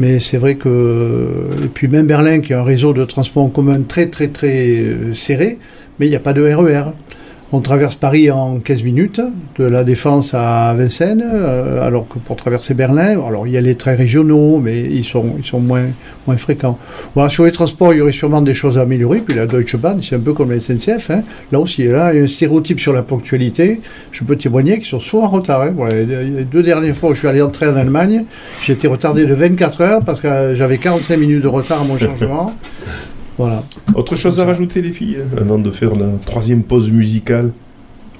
Mais c'est vrai que. Et puis même Berlin, qui a un réseau de transport en commun très, très, très euh, serré, mais il n'y a pas de RER. On traverse Paris en 15 minutes, de la Défense à Vincennes, euh, alors que pour traverser Berlin, alors il y a les trains régionaux, mais ils sont, ils sont moins, moins fréquents. Sur les transports, il y aurait sûrement des choses à améliorer. Puis la Deutsche Bahn, c'est un peu comme la SNCF. hein. Là aussi, là, il y a un stéréotype sur la ponctualité. Je peux témoigner qu'ils sont souvent en retard. hein. Voilà, les deux dernières fois où je suis allé en train en Allemagne, été retardé de 24 heures parce que j'avais 45 minutes de retard à mon changement. Voilà. Autre chose à rajouter, les filles, avant de faire la troisième pause musicale?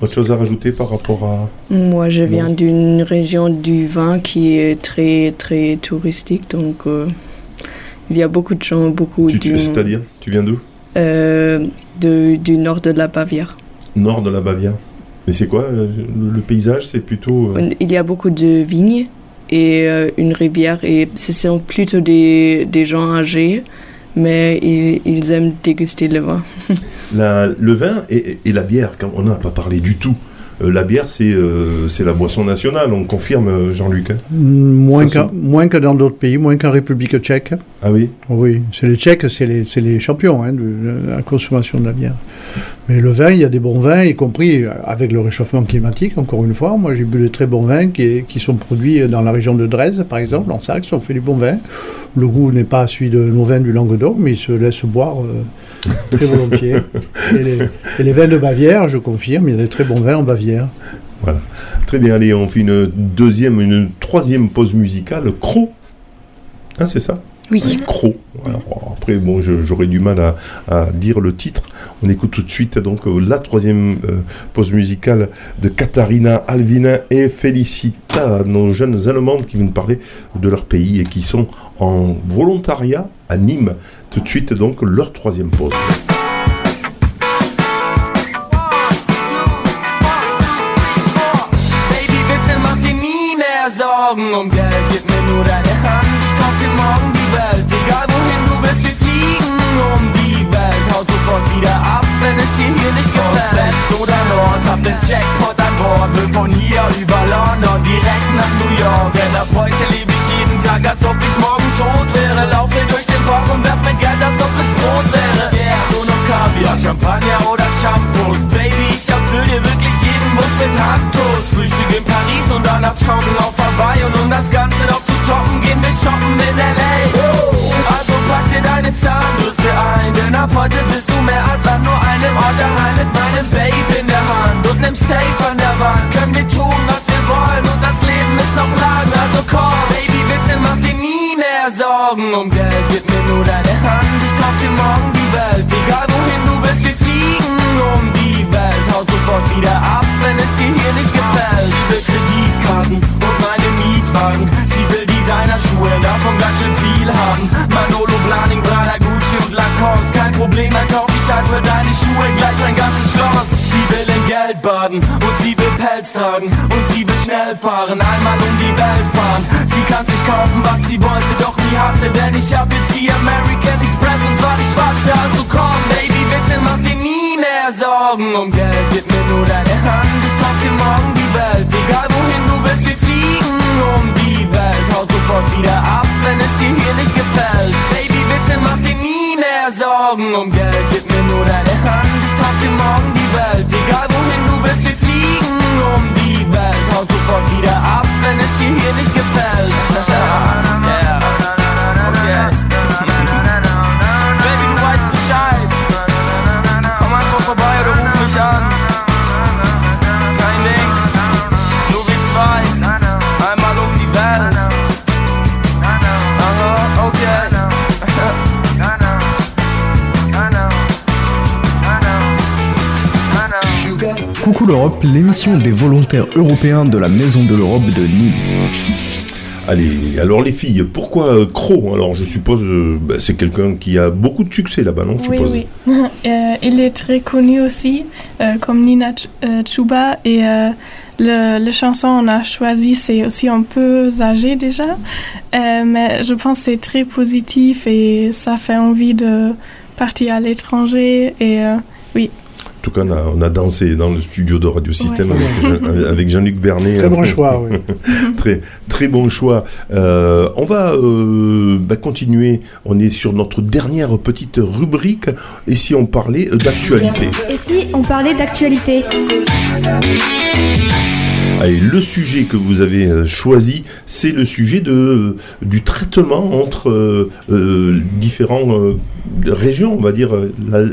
Autre chose à rajouter par rapport à. Moi, je viens d'une région du vin qui est très, très touristique. Donc, euh, il y a beaucoup de gens, beaucoup Tu- tu- du, C'est-à-dire Tu viens d'où? Euh, de- du nord de la Bavière. Nord de la Bavière. Mais c'est quoi euh, le, le paysage C'est plutôt. euh, Il y a beaucoup de vignes et euh, une rivière. Et ce sont plutôt des, des gens âgés, mais ils, ils aiment déguster le vin. La- le vin et, et la bière, on n'a pas parlé du tout. Euh, la bière, c'est euh, c'est la boisson nationale, on confirme, euh, Jean-Luc. hein Moins, Ça, qu'en- moins que dans d'autres pays, moins qu'en République tchèque. Ah oui? Oui, c'est les Tchèques, c'est les, c'est les champions hein, de, de la consommation de la bière. Mais le vin, il y a des bons vins, y compris avec le réchauffement climatique, encore une fois. Moi, j'ai bu de très bons vins qui, qui sont produits dans la région de Dresde, par exemple, en Saxe, on fait du bon vin. Le goût n'est pas celui de nos vins du Languedoc, mais il se laisse boire euh, très volontiers. Et les, et les vins de Bavière, je confirme, il y a des très bons vins en Bavière. Voilà. Très bien, allez, on fait une deuxième, une troisième pause musicale. Cro. Hein, c'est ça? Oui. Alors, après, bon, j'aurais du mal à, à dire le titre. On écoute tout de suite donc la troisième euh, pause musicale de Katharina Alvina et Felicita, nos jeunes Allemandes qui viennent parler de leur pays et qui sont en volontariat à Nîmes. Tout de suite donc leur troisième pause. Sorgen um Geld. Hab den Jackpot an Bord. Will von hier über London direkt nach New York. Denn ab heute lebe ich jeden Tag, als ob ich morgen tot wäre. Laufe durch den Park und werf mir Geld, als ob es Brot wäre. Yeah, nur noch Kaviar, Champagner oder Shampoos. Baby, ich erfüll dir wirklich jeden Wunsch mit Handkuss. Frühstück in Paris und dann abschauen auf Hawaii. Und um das Ganze noch zu toppen, gehen wir shoppen in L.A. Also pack dir deine Zahnbürste ein, denn ab heute bist du mehr als an nur einem Ort daheim mit meinem Babe in der Hand und nem Safe an der Wand. Können wir tun, was wir wollen und das Leben ist noch lang. Also komm, Baby, bitte mach dir nie mehr Sorgen um Geld. Gib mir nur deine Hand, ich kauf dir morgen die Welt. Egal wohin du willst, wir fliegen um die Welt. Haut sofort wieder ab, wenn es dir hier nicht gefällt. Sie will Kreditkarten und meine Mietwagen. Sie will Designerschuhe, davon ganz schön viel haben. Manolo, Blaning, Prada, Gucci und Lacoste. Kein Problem, dann kauf ich halt für deine Schuhe gleich ein ganzes Schloss. Sie will in Geld baden und sie will Pelz tragen und sie will schnell fahren, einmal um die Welt fahren. Sie kann sich kaufen, was sie wollte, doch nie hatte, denn ich hab jetzt die American Express und zwar die schwarze. Also komm, Baby, bitte mach dir nie mehr Sorgen um Geld. Gib mir nur deine Hand, ich kauf dir morgen die Welt. Egal wohin du willst, wir fliegen um die Welt. Hau sofort wieder ab, wenn es dir hier nicht gefällt. Baby, bitte mach dir nie mehr Sorgen um Geld. Gib mir nur deine Hand, ich kauf dir morgen die Welt. Egal wohin du willst, wir fliegen um die Welt. Hau sofort wieder ab, wenn es dir hier nicht gefällt. l'Europe, l'émission des volontaires européens de la Maison de l'Europe de Nîmes. Allez, alors les filles, pourquoi euh, Cro? Alors je suppose, euh, bah, c'est quelqu'un qui a beaucoup de succès là-bas, non je Oui, suppose? oui. Euh, il est très connu aussi, euh, comme Nina Ch- euh, Chuba. Et euh, le, le chanson on a choisi, c'est aussi un peu âgé déjà. Euh, mais je pense que c'est très positif et ça fait envie de partir à l'étranger. Et euh, oui. En tout cas, on a, on a dansé dans le studio de Radio Système Ouais. avec, Jean- avec Jean-Luc Bernet. Très bon choix, oui. très, très bon choix. Euh, on va euh, bah, continuer. On est sur notre dernière petite rubrique. Et si on parlait euh, d'actualité Et si on parlait d'actualité? Allez, le sujet que vous avez euh, choisi, c'est le sujet de, euh, du traitement entre euh, différentes régions, on va dire.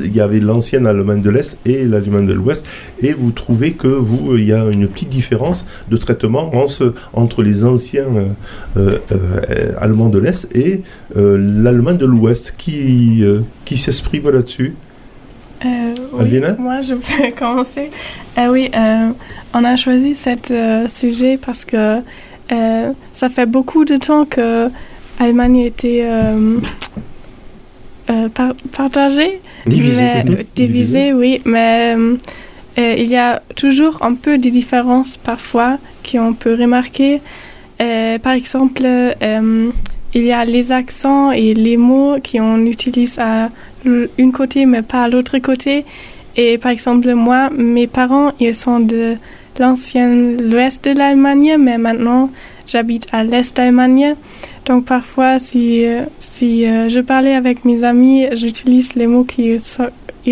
Il y avait l'ancienne Allemagne de l'Est et l'Allemagne de l'Ouest, et vous trouvez que vous, il y a une petite différence de traitement entre les anciens Allemands de l'Est et l'Allemagne de l'Ouest. Qui, qui s'exprime là-dessus? Euh, oui, moi, je peux commencer. Euh, oui, euh, on a choisi ce sujet parce que ça fait beaucoup de temps que l'Allemagne était par- partagée. Divisée, mais- mhm. euh, divisée, oui, mais il y a toujours un peu des différences parfois qu'on peut remarquer. Par exemple, il y a les accents et les mots qu'on utilise à une côté mais pas à l'autre côté. Et par exemple, moi, mes parents, ils sont de l'ancienne l'ouest de l'Allemagne, mais maintenant j'habite à l'est d'Allemagne. Donc parfois, si, euh, si euh, je parlais avec mes amis, j'utilise les mots qu'ils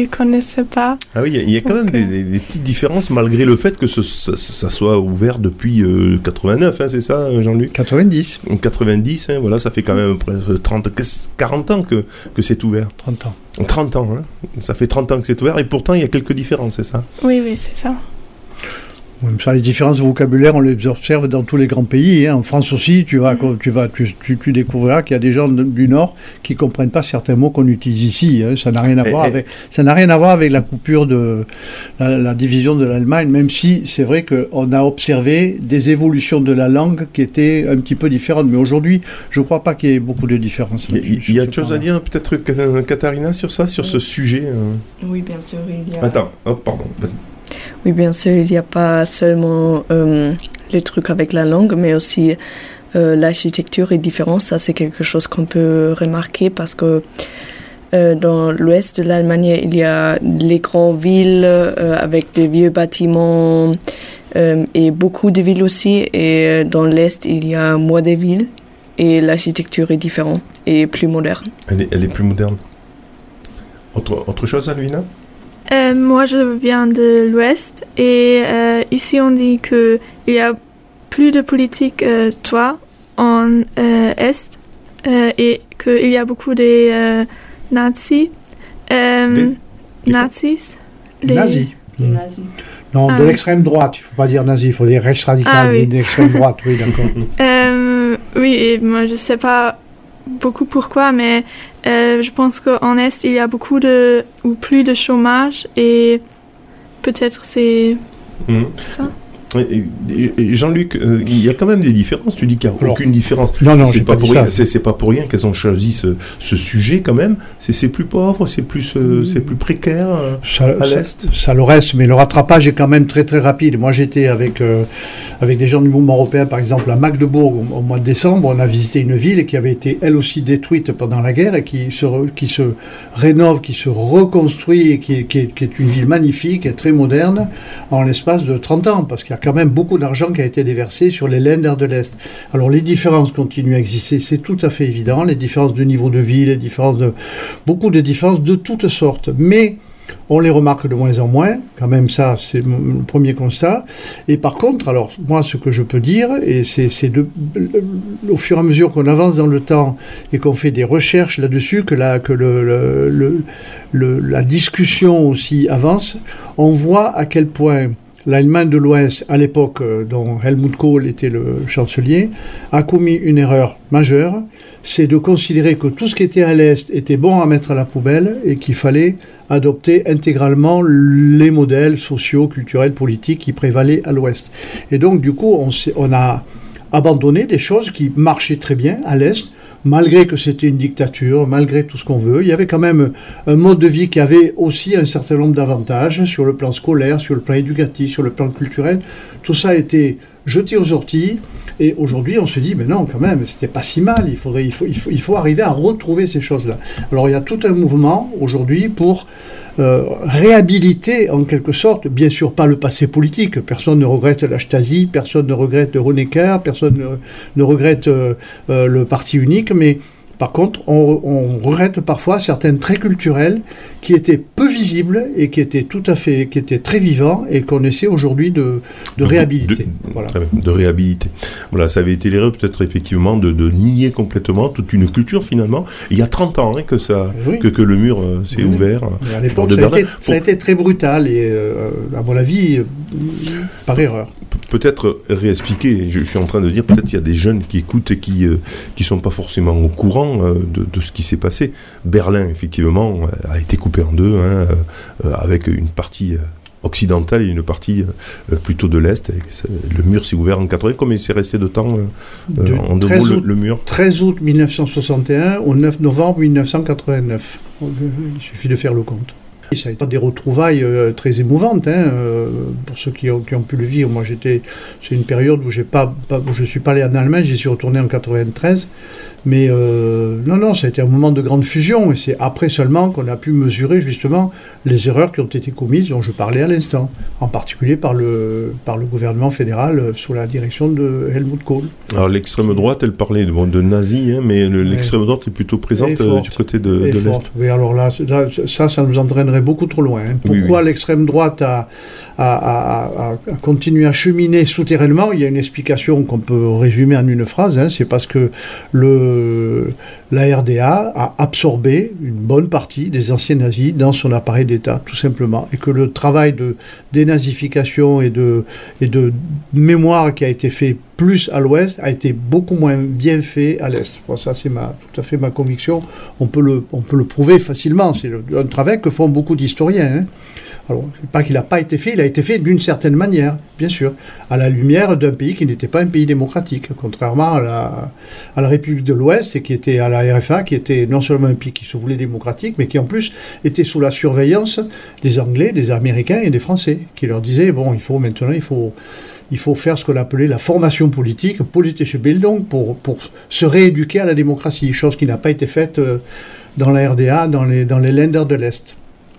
ne connaissaient pas. Ah oui, il y a- il y, a quand même des, des- des petites différences malgré le fait que ce- ça, ça soit ouvert depuis euh, 89, hein, c'est ça Jean-Luc? 90. 90, hein, voilà, ça fait quand même presque 30, 40 ans que, que c'est ouvert. 30 ans. 30 ans, hein. ça fait 30 ans que c'est ouvert et pourtant il y a quelques différences, c'est ça? Oui, oui, c'est ça. Ça, les différences de vocabulaire, on les observe dans tous les grands pays. hein. En France aussi, tu, vas, tu, vas, tu, tu- tu découvriras qu'il y a des gens de- du Nord qui comprennent pas certains mots qu'on utilise ici. hein. Ça n'a rien à Et- voir et- avec ça n'a rien à voir avec la coupure de la, la division de l'Allemagne. Même si c'est vrai qu'on a observé des évolutions de la langue qui étaient un petit peu différentes. Mais aujourd'hui, je ne crois pas qu'il y ait beaucoup de différences. Il y a- autre chose à dire peut-être que- Katharina sur ça, sur ce sujet euh? Oui, bien sûr, il y a... Attends, oh, pardon. Oui, bien sûr, il n'y a pas seulement euh, le truc avec la langue, mais aussi euh, l'architecture est différente. Ça, c'est quelque chose qu'on peut remarquer parce que euh, dans l'ouest de l'Allemagne, il y a les grandes villes avec des vieux bâtiments et beaucoup de villes aussi. Et dans l'est, il y a moins de villes et l'architecture est différente et plus moderne. Elle est, elle est plus moderne. Autre, autre chose, Alvina? Euh, moi, je viens de l'Ouest et euh, ici on dit qu'il y a plus de politique euh, toi en euh, Est euh, et qu'il y a beaucoup de euh, nazis. Euh, nazis. Les- Nazis. Les nazis. Non, Ah de oui. l'extrême droite. Il ne faut pas dire nazi, il faut dire rechts radical, Ah oui. de l'extrême droite. Oui, d'accord. Euh, oui, et moi je sais pas beaucoup pourquoi, mais euh, je pense qu'en Est il y a beaucoup de ou plus de chômage et peut-être c'est Mhm. ça. Jean-Luc, euh, il y a quand même des différences. Tu dis qu'il n'y a Alors, aucune différence. non, non, c'est pas, pour ça. rien. C'est pas pour rien qu'elles ont choisi ce, ce sujet quand même. C'est plus pauvre, c'est plus, euh, c'est plus précaire euh, Ça, à l'est. ça le reste, mais le rattrapage est quand même très très rapide. Moi j'étais avec, euh, avec des gens du mouvement européen, par exemple à Magdebourg au, au mois de décembre. On a visité une ville qui avait été elle aussi détruite pendant la guerre et qui se, re- qui se rénove, qui se reconstruit et qui, est- qui est, qui est une ville magnifique et très moderne en l'espace de 30 ans, parce qu'il y a quand même beaucoup d'argent qui a été déversé sur les Länder de l'Est. Alors les différences continuent à exister, c'est tout à fait évident, les différences de niveau de vie, les différences de... beaucoup de différences de toutes sortes. Mais on les remarque de moins en moins, quand même ça c'est mon premier constat. Et par contre, alors moi ce que je peux dire, et c'est au fur et à mesure qu'on avance dans le temps et qu'on fait des recherches là-dessus, que, la, que le, le- le- le- la discussion aussi avance, on voit à quel point l'Allemagne de l'Ouest, à l'époque euh, dont Helmut Kohl était le chancelier, a commis une erreur majeure, c'est de considérer que tout ce qui était à l'Est était bon à mettre à la poubelle et qu'il fallait adopter intégralement les modèles sociaux, culturels, politiques qui prévalaient à l'Ouest. Et donc, du coup, on, a abandonné des choses qui marchaient très bien à l'Est, malgré que c'était une dictature, malgré tout ce qu'on veut. Il y avait quand même un mode de vie qui avait aussi un certain nombre d'avantages sur le plan scolaire, sur le plan éducatif, sur le plan culturel. Tout ça été jeté aux orties. Et aujourd'hui, on se dit, mais non, quand même, c'était pas si mal. Il, faudrait, il, faut, il, faut, il faut arriver à retrouver ces choses-là. Alors, il y a tout un mouvement aujourd'hui pour euh, réhabiliter, en quelque sorte, bien sûr pas le passé politique. Personne ne regrette la Stasi, personne ne regrette Honecker, personne ne, ne regrette euh, euh, le parti unique, mais par contre, on, on regrette parfois certains traits culturels qui étaient peu visibles et qui étaient tout à fait, qui étaient très vivants et qu'on essaie aujourd'hui de, de réhabiliter. Voilà. Très bien, de réhabiliter. Voilà, ça avait été l'erreur peut-être effectivement de, nier complètement toute une culture finalement. Il y a 30 ans hein, que, ça, Oui. que, que le mur euh, s'est Oui. ouvert. Mais à euh, l'époque, ça, a été- ça a été très brutal et, euh, à mon avis, euh, par erreur. Peut-être réexpliquer, je, suis en train de dire, peut-être il y a des jeunes qui écoutent et qui ne qui sont pas forcément au courant euh, de, de ce qui s'est passé. Berlin, effectivement, euh, a été coupé en deux, hein, euh, avec une partie euh, occidentale et une partie euh, plutôt de l'Est. Le mur s'est ouvert en 80, comme il s'est resté de temps euh, euh, De en deux 13 mots, le, août. le mur 13 août 1961 au 9 novembre 1989. Il suffit de faire le compte. Ça a été des retrouvailles euh, très émouvantes hein, euh, pour ceux qui ont, pu le vivre. Moi, j'étais, c'est une période où j'ai pas, suis pas allé en Allemagne, j'y suis retourné en 93. Mais euh, non, non, ça a été un moment de grande fusion. Et c'est après seulement qu'on a pu mesurer justement les erreurs qui ont été commises, dont je parlais à l'instant, en particulier par le, par le gouvernement fédéral euh, sous la direction de Helmut Kohl. Alors l'extrême droite, elle parlait de, bon, de nazis, hein, mais le- l'extrême droite est plutôt présente euh, du côté de, de l'Est. Oui, alors là, ça, ça nous entraînerait beaucoup trop loin. hein. Oui, Pourquoi l'extrême droite a, a continué à cheminer souterrainement Il y a une explication qu'on peut résumer en une phrase. hein. c'est parce que le, la RDA a absorbé une bonne partie des anciens nazis dans son appareil d'État, tout simplement. Et que le travail de dénazification et de, et de mémoire qui a été fait plus à l'ouest a été beaucoup moins bien fait à l'est. Ça, c'est tout à fait ma conviction. On peut le, on peut le prouver facilement. C'est un travail que font beaucoup d'historiens. hein. Alors, pas qu'il n'a pas été fait, il a été fait d'une certaine manière, bien sûr, à la lumière d'un pays qui n'était pas un pays démocratique, contrairement à la, République de l'Ouest et qui était à la RFA, qui était non seulement un pays qui se voulait démocratique, mais qui en plus était sous la surveillance des Anglais, des Américains et des Français, qui leur disaient bon, il faut maintenant, il faut il faut faire ce qu'on appelait la formation politique, politische Bildung, pour, pour se rééduquer à la démocratie, chose qui n'a pas été faite euh, dans la RDA, dans les, dans les Länder de l'Est.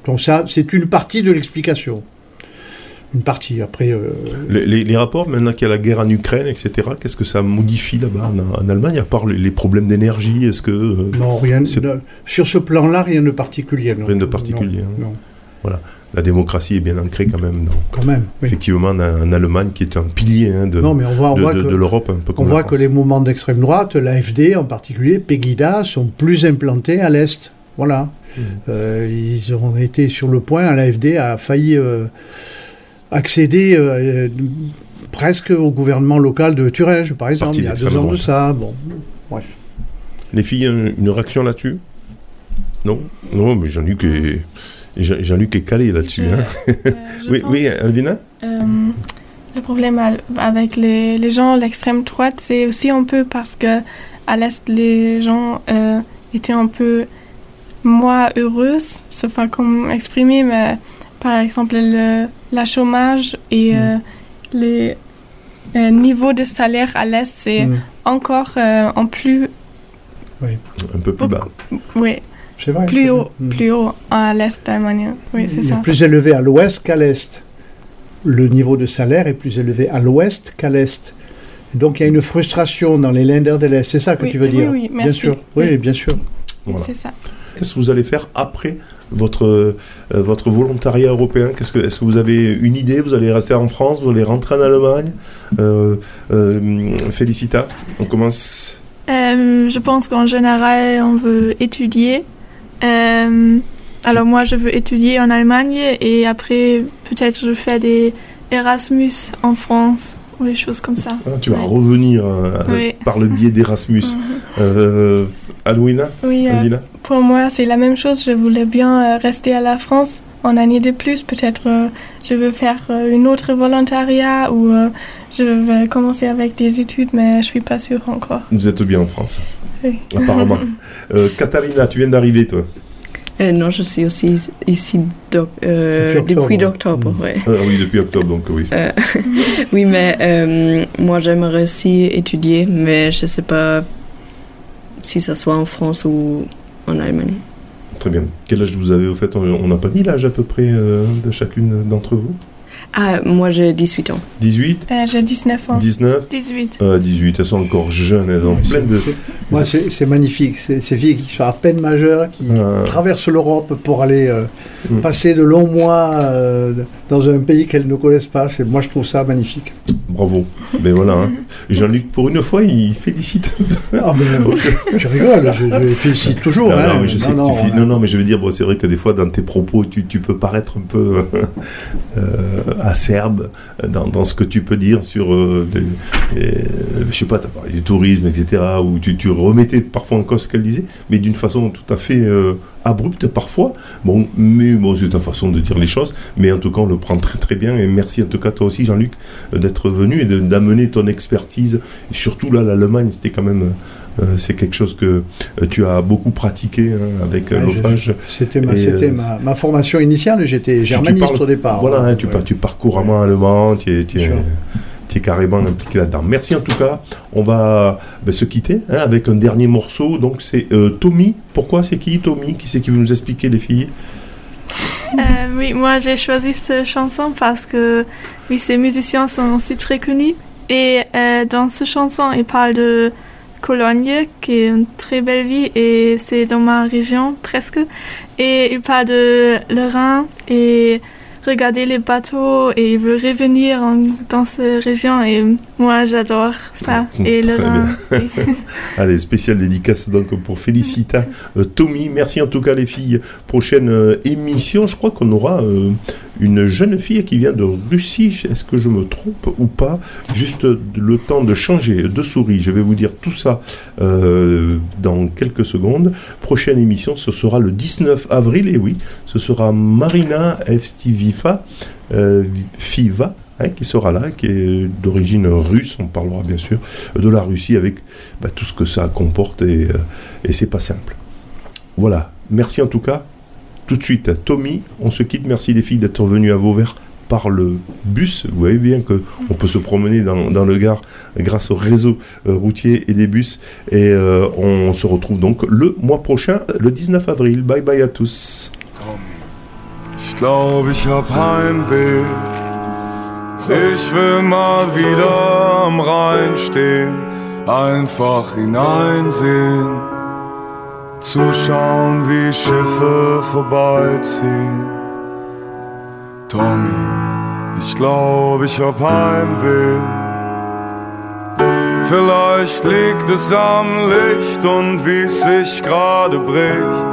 Donc ça, c'est une partie de l'explication. Une partie, après... euh, Les, les- les rapports, maintenant qu'il y a la guerre en Ukraine, etc., qu'est-ce que ça modifie là-bas en, en Allemagne, à part les, les problèmes d'énergie Est-ce que. euh, non, rien, ne- sur ce plan-là, rien de particulier. non. rien de particulier Non, hein. non. Voilà. la démocratie est bien ancrée quand même. Dans, quand même. Effectivement, en, Allemagne, qui est un pilier hein, de, non, mais on voit, on de, voit de, que, de l'Europe, un peu On comme voit la que les mouvements d'extrême droite, l'AFD en particulier, Pegida, sont plus implantés à l'Est. Voilà. Euh, ils ont été sur le point, l'AFD a failli euh, accéder euh, presque au gouvernement local de Thuringe, par exemple, Parti il y a deux d'extrême ans de ça. Bon, bref. Les filles, un- une réaction là-dessus? Non? Non, mais Jean-Luc est, Jean- Jean-Luc est calé là-dessus. hein. oui, pense- oui, Alvina? Euh, le problème avec les, les gens l'extrême droite, c'est aussi un peu parce que à l'Est, les gens euh, étaient un peu moins heureuses. C'est pas comme exprimer, mais par exemple, le, la chômage et euh, les euh, niveaux de salaire à l'Est, c'est Mm. encore euh, en plus, Un peu plus bas. oui, C'est vrai. plus c'est haut. Mm. plus haut à l'Est d'Allemagne. Oui, c'est Il ça. plus élevé à l'ouest qu'à l'est. Le niveau de salaire est plus élevé à l'ouest qu'à l'est. Donc il y a une frustration dans les lenders de l'est. C'est ça que Oui, tu veux oui, dire oui, Bien merci. sûr. Oui, Oui. bien sûr. Voilà. C'est ça. Qu'est-ce que vous allez faire après votre, euh, votre volontariat européen Qu'est-ce que, Est-ce que vous avez une idée Vous allez rester en France Vous allez rentrer en Allemagne euh, euh, Félicita, on commence. Je pense qu'en général, on veut étudier. Alors moi, je veux étudier en Allemagne et après, peut-être je fais des Erasmus en France ou des choses comme ça. hein, tu vas revenir Oui. par le biais d'Erasmus. Alwina Oui, euh, pour moi, c'est la même chose. Je voulais bien euh, rester à la France en année de plus. Peut-être euh, je veux faire euh, une autre volontariat ou euh, je vais commencer avec des études, mais je suis pas sûre encore. Vous êtes bien en France, Oui. apparemment. Euh, Catalina, tu viens d'arriver, toi? Euh, non, je suis aussi ici doc- euh, Depuis depuis octobre. d'octobre. ouais. Ah Oui, depuis octobre, donc oui. Euh, oui, mais euh, moi j'aimerais aussi étudier, mais je sais pas si ça soit en France ou en Allemagne. Très bien. Quel âge vous avez au fait On n'a pas dit l'âge à peu près euh, de chacune d'entre vous? Ah, moi j'ai 18 ans. 18 Euh, J'ai 19 ans. 19 18. Euh, 18, elles sont encore jeunes, elles ont plein de... Moi, c'est c'est magnifique. C'est- Ces filles qui sont à peine majeures, qui Ah. traversent l'Europe pour aller Mm. passer de longs mois euh, dans un pays qu'elles ne connaissent pas. C'est- Moi, je trouve ça magnifique. Bravo. Mais voilà, hein. Jean-Luc, pour une fois, il félicite. Ah, mais, euh, tu rigoles, je, je félicite toujours. Non, hein. non, mais je sais Non, que non, tu fais- on a- non, non, mais je veux dire, bon, c'est vrai que des fois, dans tes propos, tu, tu peux paraître un peu euh, acerbe dans, dans ce que tu peux dire sur, euh, les- les- je sais pas, tu as parlé du tourisme, etc., où tu, tu remettais parfois en cause ce qu'elle disait, mais d'une façon tout à fait abrupte parfois. Bon, mais bon, c'est ta façon de dire les choses, mais en tout cas, on le prend très très bien, et merci en tout cas toi aussi, Jean-Luc, euh, d'être venu et d'amener ton expertise, et surtout là, l'Allemagne, c'était quand même... euh, c'est quelque chose que euh, tu as beaucoup pratiqué hein, avec euh, Ouais, l'OFAGE. C'était ma, euh, formation initiale. J'étais tu- tu germaniste parles- au départ. Voilà, hein. hein, tu, Ouais. tu parles couramment allemand, tu es, tu es- tu es carrément impliqué là-dedans. Merci en tout cas. On va ben, se quitter hein, avec un dernier morceau. Donc c'est euh, Tommy. Pourquoi c'est qui Tommy? Qui c'est qui veut nous expliquer les filles? Euh, oui, moi j'ai choisi cette chanson parce que oui, ces musiciens sont aussi très connus. Et euh, dans cette chanson, ils parlent de Cologne, qui est une très belle ville, et c'est dans ma région presque. Et ils parlent de le Rhin et regarder les bateaux, et ils veulent revenir en- dans cette région. Et moi j'adore ça. Et le Rhin. Allez, spéciale dédicace donc pour Félicita. Euh, Tommy, merci en tout cas les filles. Prochaine euh, émission, je crois qu'on aura euh, une jeune fille qui vient de Russie. Est-ce que je me trompe ou pas? Juste le temps de changer de souris. Je vais vous dire tout ça euh, dans quelques secondes. Prochaine émission, ce sera le 19 avril. Et oui, ce sera Marina Evstivifa, euh, Fiva, hein, qui sera là, qui est d'origine russe. On parlera bien sûr de la Russie avec bah, tout ce que ça comporte et, euh, et c'est pas simple. Voilà. Merci en tout cas. Tout de suite, Tommy, on se quitte. Merci les filles d'être venues à Vauvert par le bus. Vous voyez bien que on peut se promener dans, le Gard grâce au réseau euh, routier et des bus. Et euh, on se retrouve donc le mois prochain, le 19 avril. Bye bye à tous. Zuschauen, wie Schiffe vorbeiziehen. Tommy, ich glaube, ich hab Heimweh. Vielleicht liegt es am Licht und wie es sich gerade bricht.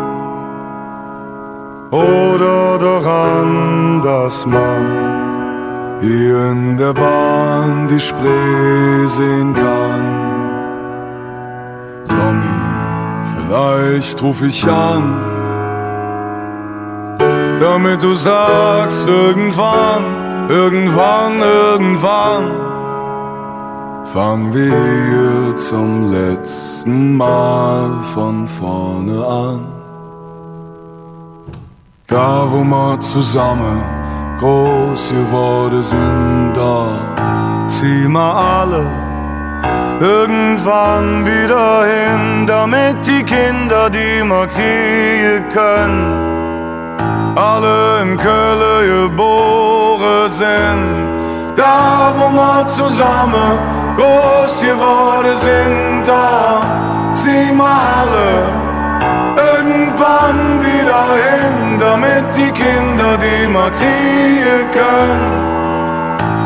Oder daran, dass man hier in der Bahn die Spree sehen kann. Tommy, vielleicht ruf ich an, damit du sagst, irgendwann, irgendwann, irgendwann, fangen wir hier zum letzten Mal von vorne an. Da, wo wir zusammen groß geworden sind, da ziehen wir alle irgendwann wieder hin, damit die Kinder, die wir kriegen können, alle in Köln geboren sind. Da, wo wir zusammen groß geworden sind, da ziehen wir alle irgendwann wieder hin, damit die Kinder, die wir kriegen können,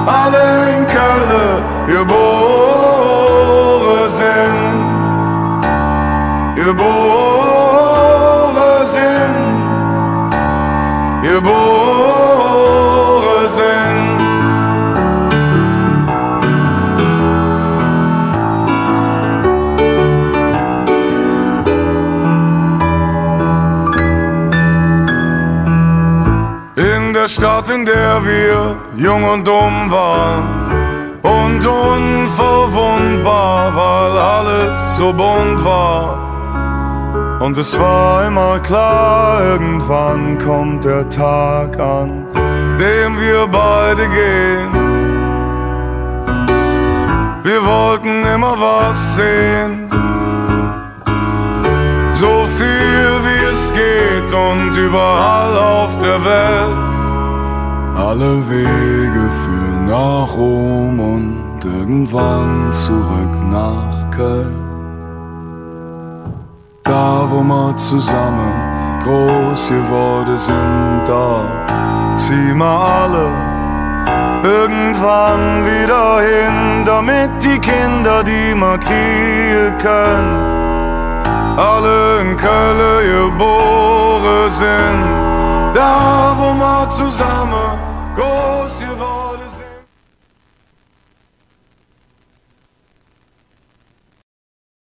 alle in Köln geboren sind. Geboren sind. Geboren sind. In der Stadt, in der wir jung und dumm waren und unverwundbar, weil alles so bunt war. Und es war immer klar, irgendwann kommt der Tag an, dem wir beide gehen. Wir wollten immer was sehen, so viel wie es geht und überall auf der Welt. Alle Wege führen nach Rom und irgendwann zurück nach Köln. Da, wo wir zusammen groß geworden sind, da ziehen wir alle irgendwann wieder hin, damit die Kinder, die wir kriegen können, alle in Köln geboren sind. Da, wo wir zusammen groß